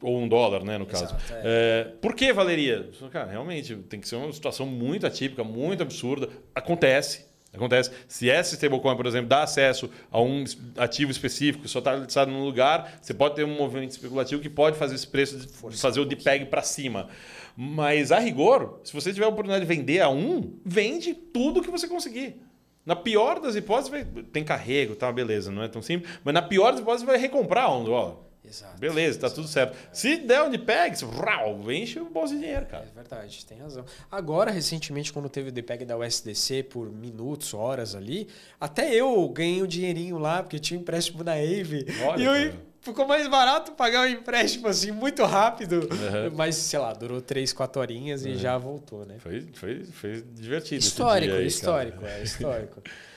Ou um dólar, né, no caso. Exato, é. É, por que valeria? Cara, realmente, tem que ser uma situação muito atípica, muito absurda. Acontece. Acontece. Se essa stablecoin, por exemplo, dá acesso a um ativo específico, só está listado num lugar, você pode ter um movimento especulativo que pode fazer esse preço, fazer o DPEG para cima. Mas, a rigor, se você tiver a oportunidade de vender a um, vende tudo que você conseguir. Na pior das hipóteses, vai... tem carrego, tá, beleza, não é tão simples. Mas na pior das hipóteses, vai recomprar um dólar. Exato. Beleza, tá tudo certo. Se der onde pega, rau, enche o bolso de dinheiro, cara. É verdade, tem razão. Agora, recentemente, quando teve o DPEG da USDC por minutos, horas ali, até eu ganhei um dinheirinho lá, porque tinha um empréstimo na Ave. Olha, e eu cara. ficou mais barato pagar o um empréstimo assim, muito rápido. Uhum. Mas, sei lá, durou três, quatro horinhas uhum. e já voltou, né? Foi, foi, foi divertido. Histórico, aí, histórico, cara. é histórico.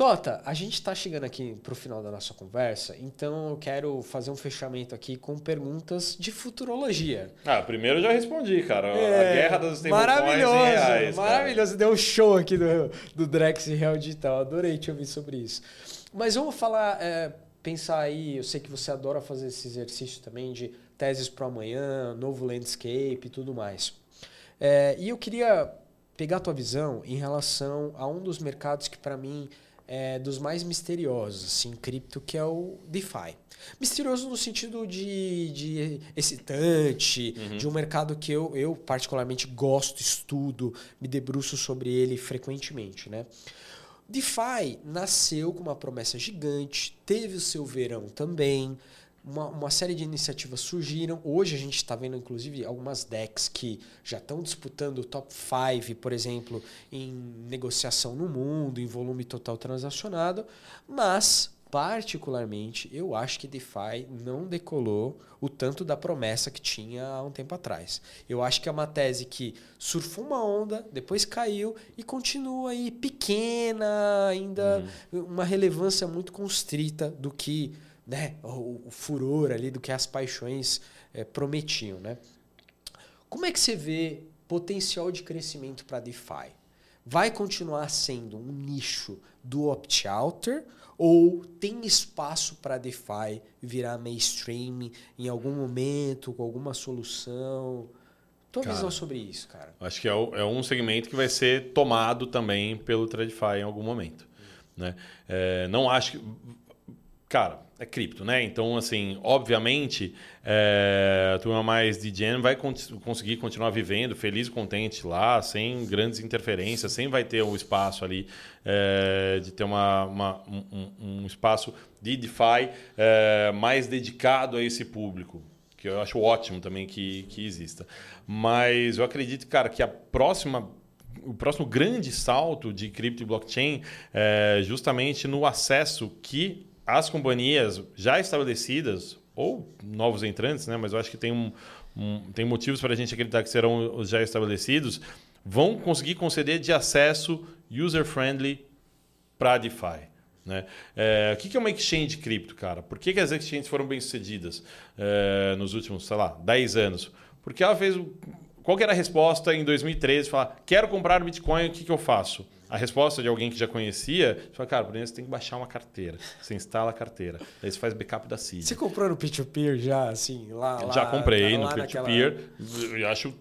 Tota, a gente está chegando aqui para o final da nossa conversa, então eu quero fazer um fechamento aqui com perguntas de futurologia. Ah, primeiro eu já respondi, cara. É, a guerra das Maravilhoso, reais, maravilhoso. Deu um show aqui do, do Drex Real Digital. Adorei te ouvir sobre isso. Mas vamos falar, é, pensar aí, eu sei que você adora fazer esse exercício também de teses para amanhã, novo landscape e tudo mais. É, e eu queria pegar a tua visão em relação a um dos mercados que para mim é, dos mais misteriosos assim, em cripto, que é o DeFi. Misterioso no sentido de, de excitante, uhum. de um mercado que eu, eu particularmente gosto, estudo, me debruço sobre ele frequentemente. Né? DeFi nasceu com uma promessa gigante, teve o seu verão também, uma, uma série de iniciativas surgiram. Hoje a gente está vendo, inclusive, algumas decks que já estão disputando o top 5, por exemplo, em negociação no mundo, em volume total transacionado. Mas particularmente, eu acho que DeFi não decolou o tanto da promessa que tinha há um tempo atrás. Eu acho que é uma tese que surfou uma onda, depois caiu e continua aí pequena, ainda uhum. uma relevância muito constrita do que né, o, o furor ali, do que as paixões é, prometiam. Né? Como é que você vê potencial de crescimento para DeFi? Vai continuar sendo um nicho do opt-outer ou tem espaço para DeFi virar mainstream em algum momento, com alguma solução? Tua cara, visão sobre isso, cara? Acho que é, é, um segmento que vai ser tomado também pelo TradFi em algum momento. Né? É, não acho que. Cara, é cripto, né? Então, assim, obviamente, é, a turma mais de Gen vai con conseguir continuar vivendo feliz e contente lá, sem grandes interferências, sem vai ter um espaço ali é, de ter uma, uma um, um, espaço de DeFi é, mais dedicado a esse público, que eu acho ótimo também que, que exista. Mas eu acredito, cara, que a próxima o próximo grande salto de cripto e blockchain é justamente no acesso que as companhias já estabelecidas ou novos entrantes, né? mas eu acho que tem, um, um tem motivos para a gente acreditar que serão os já estabelecidos, vão conseguir conceder de acesso user-friendly para DeFi. Né? É, o que é uma exchange de cripto, cara? Por que, que as exchanges foram bem-sucedidas é, nos últimos, sei lá, 10 anos? Porque ela fez. Qual era a resposta em 2013? Falar, quero comprar Bitcoin, o que, que eu faço? A resposta de alguém que já conhecia, você fala, cara, primeiro você tem que baixar uma carteira. Você instala a carteira. Aí você faz backup da seed. Você comprou no Peer-to-Peer já, assim, lá? Já comprei no Peer-to-Peer. Eu acho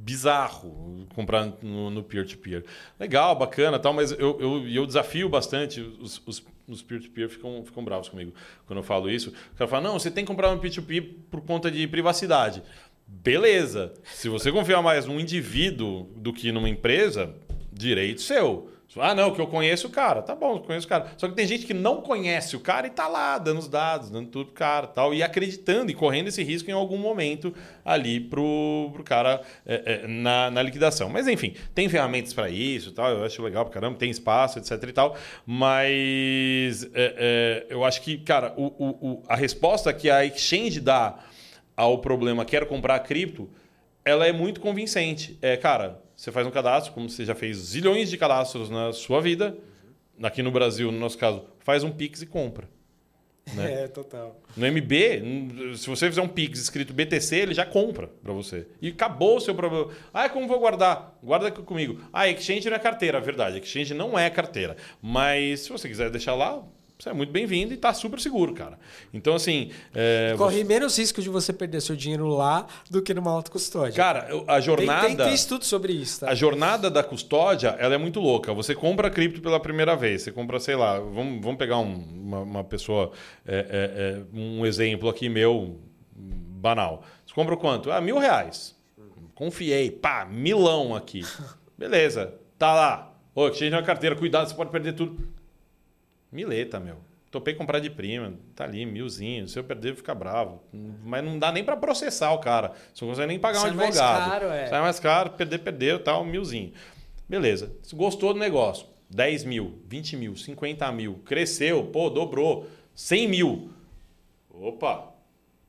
bizarro comprar no peer-to-peer. -peer. Legal, bacana tal, mas eu, eu, eu desafio bastante os, os, os peer-to-peer ficam, ficam bravos comigo quando eu falo isso. O cara fala, não, você tem que comprar um peer-to-peer -peer por conta de privacidade. Beleza. Se você confiar mais num indivíduo do que numa empresa, direito seu. Ah, não, que eu conheço o cara. Tá bom, conheço o cara. Só que tem gente que não conhece o cara e tá lá dando os dados, dando tudo pro cara tal, e acreditando e correndo esse risco em algum momento ali pro, pro cara é, é, na, na liquidação. Mas enfim, tem ferramentas para isso tal. Eu acho legal pra caramba, tem espaço, etc e tal. Mas é, é, eu acho que, cara, o, o, o, a resposta que a exchange dá ao problema quero comprar cripto, ela é muito convincente. É, cara você faz um cadastro, como você já fez zilhões de cadastros na sua vida. Aqui no Brasil, no nosso caso, faz um Pix e compra. Né? É, total. No MB, se você fizer um Pix escrito BTC, ele já compra para você. E acabou o seu problema. Ah, como vou guardar? Guarda aqui comigo. Ah, Exchange não é carteira, verdade. Exchange não é carteira. Mas se você quiser deixar lá, você é muito bem-vindo e está super seguro, cara. Então, assim. É, Corre você... menos risco de você perder seu dinheiro lá do que numa alta custódia. Cara, a jornada. Tem, tem, tem estudo sobre isso, tá? A jornada da custódia ela é muito louca. Você compra cripto pela primeira vez. Você compra, sei lá, vamos, vamos pegar um, uma, uma, pessoa, é, é, é um exemplo aqui meu, banal. Você compra quanto? Ah, mil reais. Confiei, pá, milão aqui. Beleza, tá lá. Ô, exchange na carteira, cuidado, você pode perder tudo. Mileta, meu. Topei comprar de prima, tá ali, milzinho. Se eu perder, fica bravo. Mas não dá nem para processar o cara. Você não consegue nem pagar Sai um advogado. Mais caro, é. Sai mais caro, perder, perdeu, tal, milzinho. Beleza. Gostou do negócio, 10 mil, 20 mil, 50 mil, cresceu, pô, dobrou, 100 mil. Opa,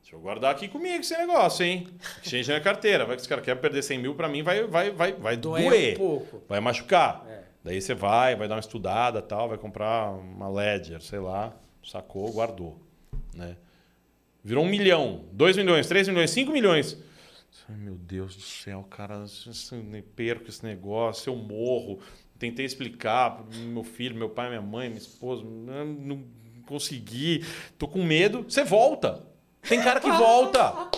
deixa eu guardar aqui comigo esse negócio, hein? Exchange na carteira. Vai que esse cara quer perder 100 mil, para mim vai, vai, vai, vai doer. Um. Vai machucar. É. Daí você vai, vai dar uma estudada, tal, vai comprar uma Ledger, sei lá, sacou, guardou, né? Virou um milhão, dois milhões, três milhões, cinco milhões. Ai, meu Deus do céu, cara, eu perco esse negócio, eu morro. Tentei explicar para meu filho, meu pai, minha mãe, minha esposa, não consegui, tô com medo. Você volta. Tem cara que volta.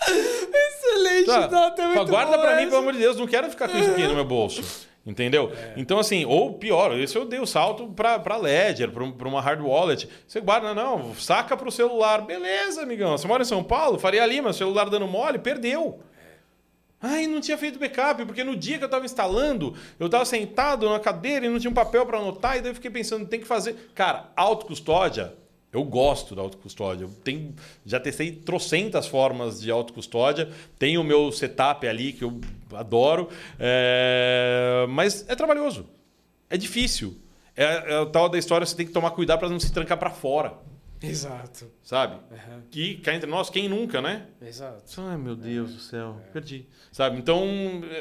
Excelente, tá. nota, é Guarda para mim, pelo amor de Deus, não quero ficar com isso aqui no meu bolso. Entendeu? É. Então, assim, ou pior, esse eu dei o salto para Ledger, para uma hard wallet. Você guarda, não, saca para o celular. Beleza, amigão. Você mora em São Paulo, Faria Lima, celular dando mole, perdeu. Ai, não tinha feito backup, porque no dia que eu estava instalando, eu estava sentado na cadeira e não tinha um papel para anotar, e daí eu fiquei pensando, tem que fazer. Cara, autocustódia Eu gosto da autocustódia. Eu tenho, já testei trocentas formas de autocustódia. Tenho o meu setup ali que eu adoro. É... Mas é trabalhoso. É difícil. É, é o tal da história, você tem que tomar cuidado para não se trancar para fora. Exato. Sabe? Uhum. Que cá entre nós, quem nunca, né? Exato. Ai, meu Deus é. do céu, é. perdi. Sabe? Então,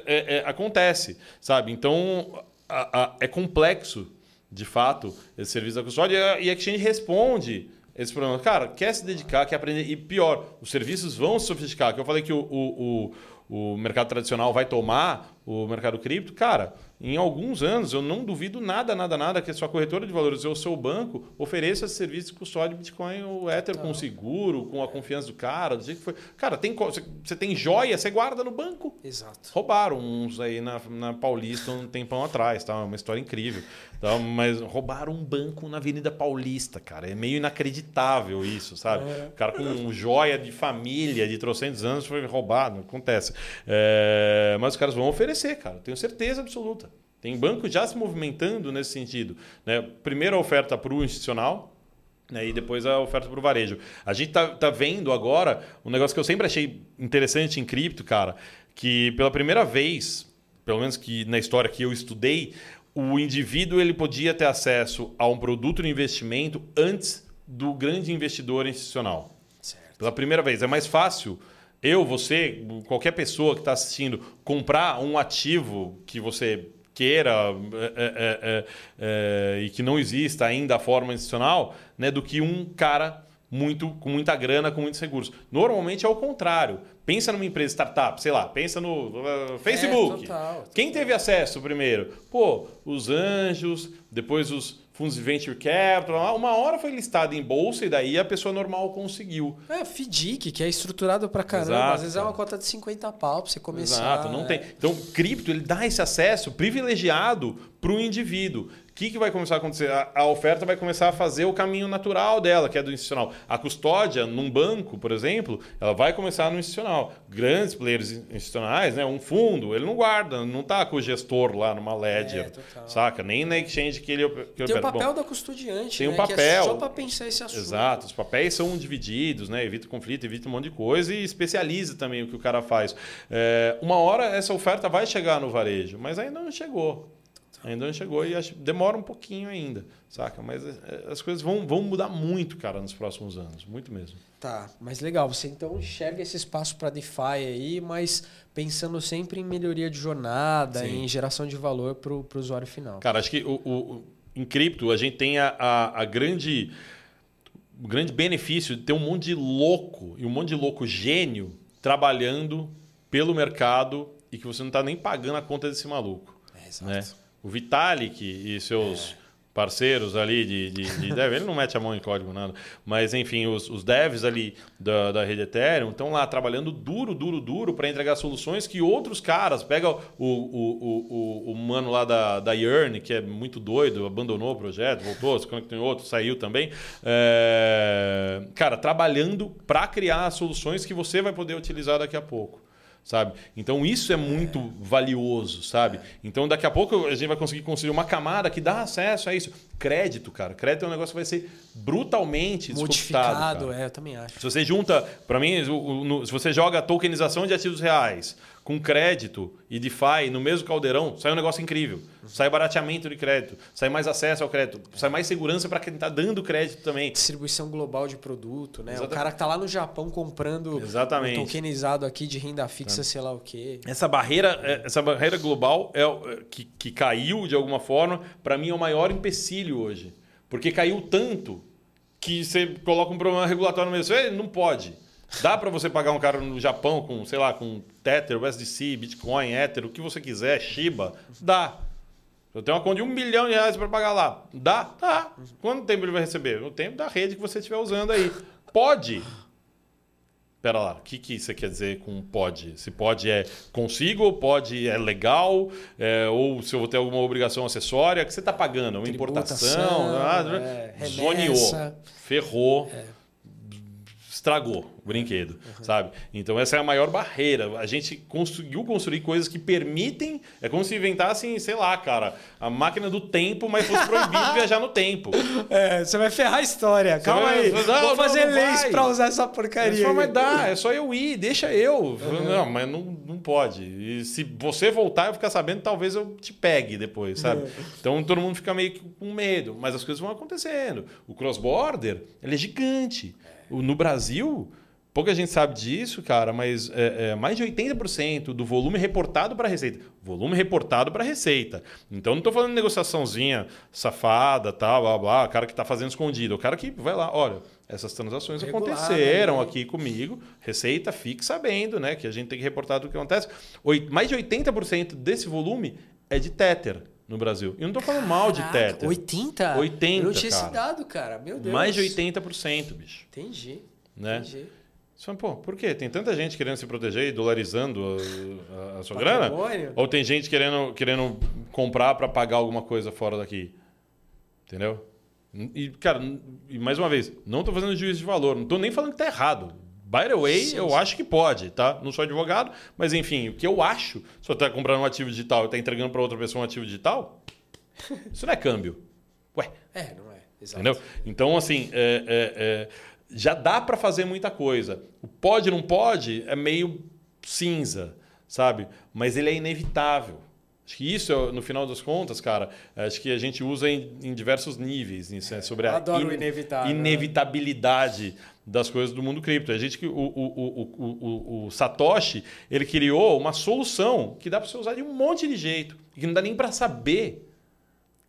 é, é, acontece. Sabe? Então, a, a, é complexo de fato, esse serviço da custódia e a Exchange responde esse problema. Cara, quer se dedicar, quer aprender. E pior, os serviços vão se sofisticar. Que eu falei que o, o, o, o mercado tradicional vai tomar o mercado cripto. Cara, em alguns anos, eu não duvido nada, nada, nada que a sua corretora de valores ou o seu banco ofereça serviço de custódia de Bitcoin ou Ether com seguro, com a confiança do cara, do jeito que foi. Cara, tem, você tem joia, você guarda no banco. Exato. Roubaram uns aí na, na Paulista um tempão atrás, tá? Uma história incrível. Tá? Mas roubaram um banco na Avenida Paulista, cara. É meio inacreditável isso, sabe? É. O cara com um joia de família de trocentos anos foi roubado. Acontece. É... Mas os caras vão oferecer, cara. Tenho certeza absoluta. Tem banco já se movimentando nesse sentido. Né? Primeiro a oferta para o institucional, né? e depois a oferta para o varejo. A gente está tá vendo agora um negócio que eu sempre achei interessante em cripto, cara, que pela primeira vez, pelo menos que na história que eu estudei, o indivíduo ele podia ter acesso a um produto de investimento antes do grande investidor institucional. Certo. Pela primeira vez. É mais fácil eu, você, qualquer pessoa que está assistindo, comprar um ativo que você queira é é, é, é, é, e que não exista ainda a forma institucional, né, do que um cara muito com muita grana, com muitos recursos. Normalmente é o contrário. Pensa numa empresa startup, sei lá, pensa no uh, Facebook. Total, total. Quem teve acesso primeiro? Pô, os anjos, depois os fundos de venture capital. Uma hora foi listado em bolsa e daí a pessoa normal conseguiu. É, FDIC, que é estruturado pra caramba. Exato, Às vezes é uma cota de 50 pau pra você começar. Exato, não é. tem. Então, cripto, ele dá esse acesso privilegiado para o indivíduo que, que vai começar a acontecer? A, a, oferta vai começar a fazer o caminho natural dela, que é do institucional. A custódia, num banco, por exemplo, ela vai começar no institucional. Grandes players institucionais, né? um fundo, ele não guarda, não está com o gestor lá numa ledger, é, saca? Nem na exchange que ele que Tem o papel Bom, da custodiante, tem um né? papel. É só para pensar esse assunto. Exato, os papéis são divididos, né? evita conflito, evita um monte de coisa e especializa também o que o cara faz. É, uma hora essa oferta vai chegar no varejo, mas ainda não chegou. Ainda não chegou e acho, demora um pouquinho ainda, saca? Mas é, é, as coisas vão, vão mudar muito, cara, nos próximos anos. Muito mesmo. Tá, mas legal. Você então enxerga esse espaço para DeFi aí, mas pensando sempre em melhoria de jornada, Sim. em geração de valor para o usuário final. Cara, acho que o, o, em cripto a gente tem a, a, a grande, o grande benefício de ter um monte de louco e um monte de louco gênio trabalhando pelo mercado e que você não está nem pagando a conta desse maluco. É, exato. Né? O Vitalik e seus parceiros ali de, de, de dev, ele não mete a mão em código nada, mas enfim, os, os devs ali da, da rede Ethereum estão lá trabalhando duro, duro, duro para entregar soluções que outros caras, pega o, o, o, o, o mano lá da, da Yearn, que é muito doido, abandonou o projeto, voltou, se conectou em outro, saiu também, é, cara, trabalhando para criar soluções que você vai poder utilizar daqui a pouco sabe? Então isso é muito é. valioso, sabe? Então daqui a pouco a gente vai conseguir construir uma camada que dá acesso a isso. Crédito, cara. Crédito é um negócio que vai ser brutalmente modificado. É, eu também acho. Se você junta, para mim, se você joga tokenização de ativos reais com crédito e DeFi no mesmo caldeirão, sai um negócio incrível. Sai barateamento de crédito, sai mais acesso ao crédito, sai mais segurança para quem está dando crédito também. Distribuição global de produto, né? Exatamente. O cara que está lá no Japão comprando Exatamente. um tokenizado aqui de renda fixa, é. sei lá o quê. Essa barreira, é, essa barreira global é, é que, que caiu de alguma forma, para mim é o maior empecilho hoje. Porque caiu tanto que você coloca um problema regulatório no meio. Não pode. Dá para você pagar um cara no Japão com, sei lá, com Tether, USDC, Bitcoin, Ether, o que você quiser, Shiba? Dá. Eu tenho uma conta de um milhão de reais para pagar lá. Dá? Dá. Quanto tempo ele vai receber? O tempo da rede que você estiver usando aí. Pode. Pera lá, o que, que você quer dizer com pode? Se pode é consigo, pode é legal, é, ou se eu vou ter alguma obrigação acessória, que você está pagando? Uma importação, ah, é, zoneou, ferrou. É estragou o brinquedo, uhum. sabe? Então essa é a maior barreira. A gente conseguiu construir coisas que permitem. É como se inventassem, sei lá, cara, a máquina do tempo, mas fosse proibido viajar no tempo. É, você vai ferrar a história. Você Calma vai... aí. Não, Vou fazer não, não leis para usar essa porcaria. Mas dá, é só eu ir, deixa eu. Uhum. Não, mas não, não pode. E se você voltar, eu ficar sabendo, talvez eu te pegue depois, sabe? Uhum. Então todo mundo fica meio com medo, mas as coisas vão acontecendo. O cross-border, ele é gigante. No Brasil, pouca gente sabe disso, cara, mas é, é, mais de 80% do volume reportado para receita. Volume reportado para receita. Então não estou falando de negociaçãozinha safada, tal, blá, blá, cara que está fazendo escondido. O cara que vai lá, olha, essas transações Regular, aconteceram né? aqui comigo, receita, fique sabendo, né? Que a gente tem que reportar tudo o que acontece. mais de 80% desse volume é de Tether no Brasil. E eu não estou falando mal de Tether. 80? 80, Eu não tinha esse dado, cara. Meu Deus. Mais de 80%, bicho. Entendi. Né? Entendi. Só, pô, por quê? Tem tanta gente querendo se proteger e dolarizando a, a, a sua grana? Ou tem gente querendo, querendo comprar para pagar alguma coisa fora daqui? Entendeu? E, cara, e mais uma vez, não estou fazendo juízo de valor. Não estou nem falando que está errado. By the way, sim, eu sim. acho que pode, tá? Não sou advogado, mas enfim, o que eu acho, se você está comprando um ativo digital e está entregando para outra pessoa um ativo digital, isso não é câmbio. Ué. É, não é. Exato. Entendeu? Então, assim, é, é, é, já dá para fazer muita coisa. O pode, não pode é meio cinza, sabe? Mas ele é inevitável. Acho que isso, no final das contas, cara, acho que a gente usa em, em diversos níveis. Né? Sobre a in, inevitável, né? inevitabilidade. Né? das coisas do mundo cripto. A gente que o, o, o, o, Satoshi ele criou uma solução que dá para você usar de um monte de jeito e que não dá nem para saber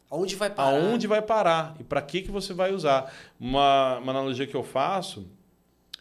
aonde vai parar, aonde vai parar e para que que você vai usar. Uma, uma analogia que eu faço,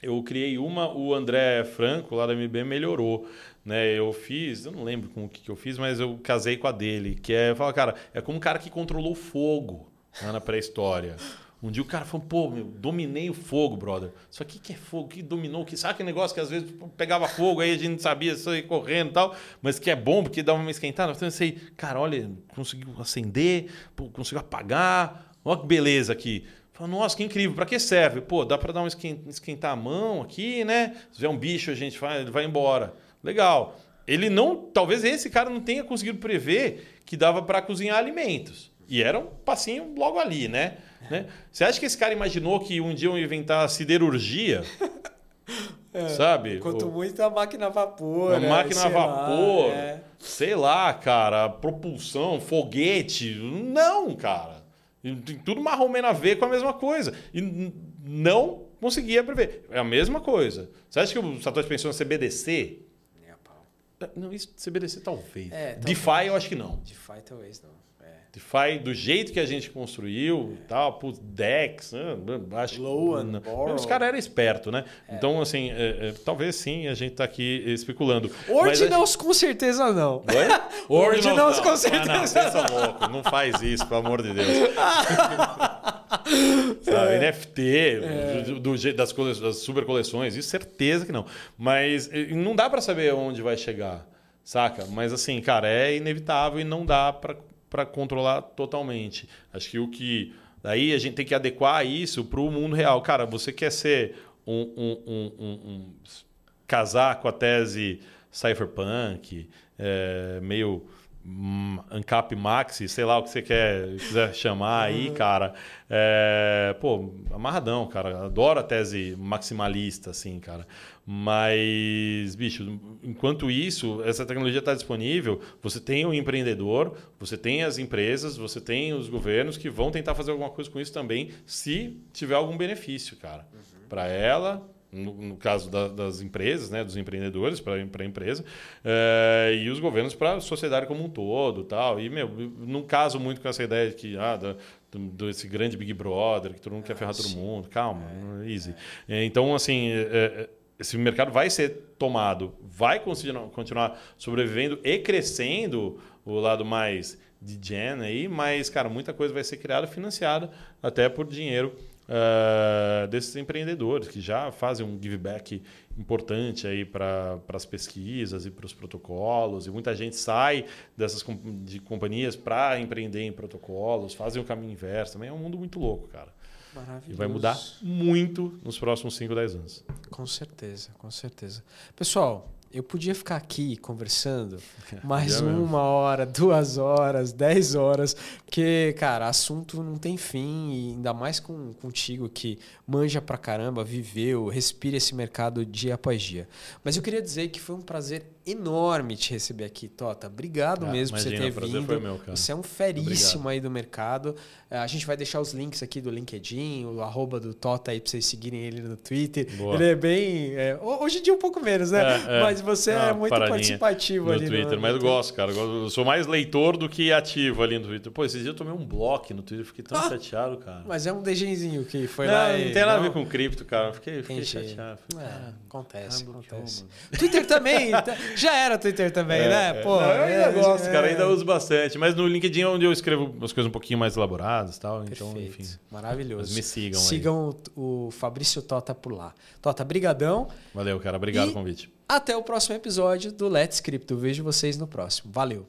eu criei uma, o André Franco lá da MB melhorou. Né, eu fiz, eu não lembro com o que, que eu fiz, mas eu casei com a dele, que é, fala, cara, é como um cara que controlou fogo lá na pré-história. Um dia o cara falou, pô, meu, dominei o fogo, brother. Só que que é fogo? Que dominou? Que sabe aquele negócio que às vezes pegava fogo, aí a gente não sabia se ia correndo e tal, mas que é bom porque dava uma esquentada. Então eu pensei, cara, olha, conseguiu acender, conseguiu apagar. Olha que beleza aqui. Falei, nossa, que incrível, para que serve? Pô, dá para dar um esquentar a mão aqui, né? Se tiver um bicho, a gente vai, vai embora. Legal. Ele não, talvez esse cara não tenha conseguido prever que dava para cozinhar alimentos. E era um passinho logo ali, né? Né? Você acha que esse cara imaginou que um dia iam inventar a siderurgia? É, sabe? Quanto o... muito a máquina a vapor. A né? máquina a vapor. Lá, é. Sei lá, cara, propulsão, foguete. Não, cara. Tem tudo marrom a ver com a mesma coisa. E não conseguia prever. É a mesma coisa. Você acha que o Satoshi pensou em CBDC? Não, isso CBDC talvez. É, talvez. DeFi eu acho que não. DeFi talvez não. DeFi do jeito que a gente construiu, é. tal, putz, Dex, né? acho Low and Os caras eram espertos, né? É. Então, assim, é, é, talvez sim a gente está aqui especulando. Ordinals gente... com certeza não. Ordinals com certeza ah, não. louco, não faz isso, pelo amor de Deus. Sabe, é. NFT, do, do, das, das super coleções, isso certeza que não. Mas não dá para saber onde vai chegar, saca? Mas assim, cara, é inevitável e não dá para para controlar totalmente. Acho que o que. Daí a gente tem que adequar isso para o mundo real. Cara, você quer ser um, um, um, um casar com a tese cypherpunk, é, meio Ancap Maxi, sei lá o que você quer, quiser chamar aí, cara. É, pô, amarradão, cara. Adoro a tese maximalista, assim, cara. Mas, bicho, enquanto isso, essa tecnologia está disponível, você tem o empreendedor, você tem as empresas, você tem os governos que vão tentar fazer alguma coisa com isso também, se tiver algum benefício, cara. Uhum. Para ela, no, no, caso da, das empresas, né, dos empreendedores para a empresa, é, e os governos para a sociedade como um todo. tal. E, meu, não caso muito com essa ideia de que, ah, da, desse grande Big Brother, que todo mundo quer ferrar todo mundo. Calma, é, easy. É, então, assim, é, esse mercado vai ser tomado, vai continuar sobrevivendo e crescendo o lado mais de gen aí, mas, cara, muita coisa vai ser criada, financiada até por dinheiro uh, desses empreendedores que já fazem um give back importante aí para as pesquisas e para os protocolos e muita gente sai dessas de companhias para empreender em protocolos, fazem o caminho inverso, também é um mundo muito louco, cara. E vai mudar muito nos próximos 5, 10 anos. Com certeza, com certeza. Pessoal, eu podia ficar aqui conversando mais uma hora, duas horas, dez horas, porque, cara, assunto não tem fim, e ainda mais com, contigo que manja pra caramba, viveu, respira esse mercado dia após dia. Mas eu queria dizer que foi um prazer enorme te receber aqui, Tota. Obrigado ah, mesmo imagina, por você ter vindo. Meu, você é um feríssimo Obrigado. aí do mercado. É, a gente vai deixar os links aqui do LinkedIn, o arroba do Tota aí pra vocês seguirem ele no Twitter. Boa. Ele é bem. É, hoje em dia um pouco menos, né? É, é. Mas você é muito participativo ali Twitter. No, mas eu gosto, cara. Eu sou mais leitor do que ativo ali no Twitter. Pô, esses dias eu tomei um bloco no Twitter, fiquei tão ah, chateado, cara. Mas é um degenzinho que foi não, lá. Não e... tem nada a ver com cripto, cara. Fiquei, fiquei chateado. Fiquei, é, acontece, acontece. Twitter também. Já era Twitter também, é, né? É. Pô, não, eu ainda é, gosto, cara, ainda uso bastante. Mas no LinkedIn é onde eu escrevo as coisas um pouquinho mais elaboradas e tal. Então, enfim. Maravilhoso. Mas me sigam Sigam aí. o Fabrício Tota por lá. Tota, brigadão. Valeu, cara. Obrigado pelo convite. Até o próximo episódio do Let's Crypto. Vejo vocês no próximo. Valeu.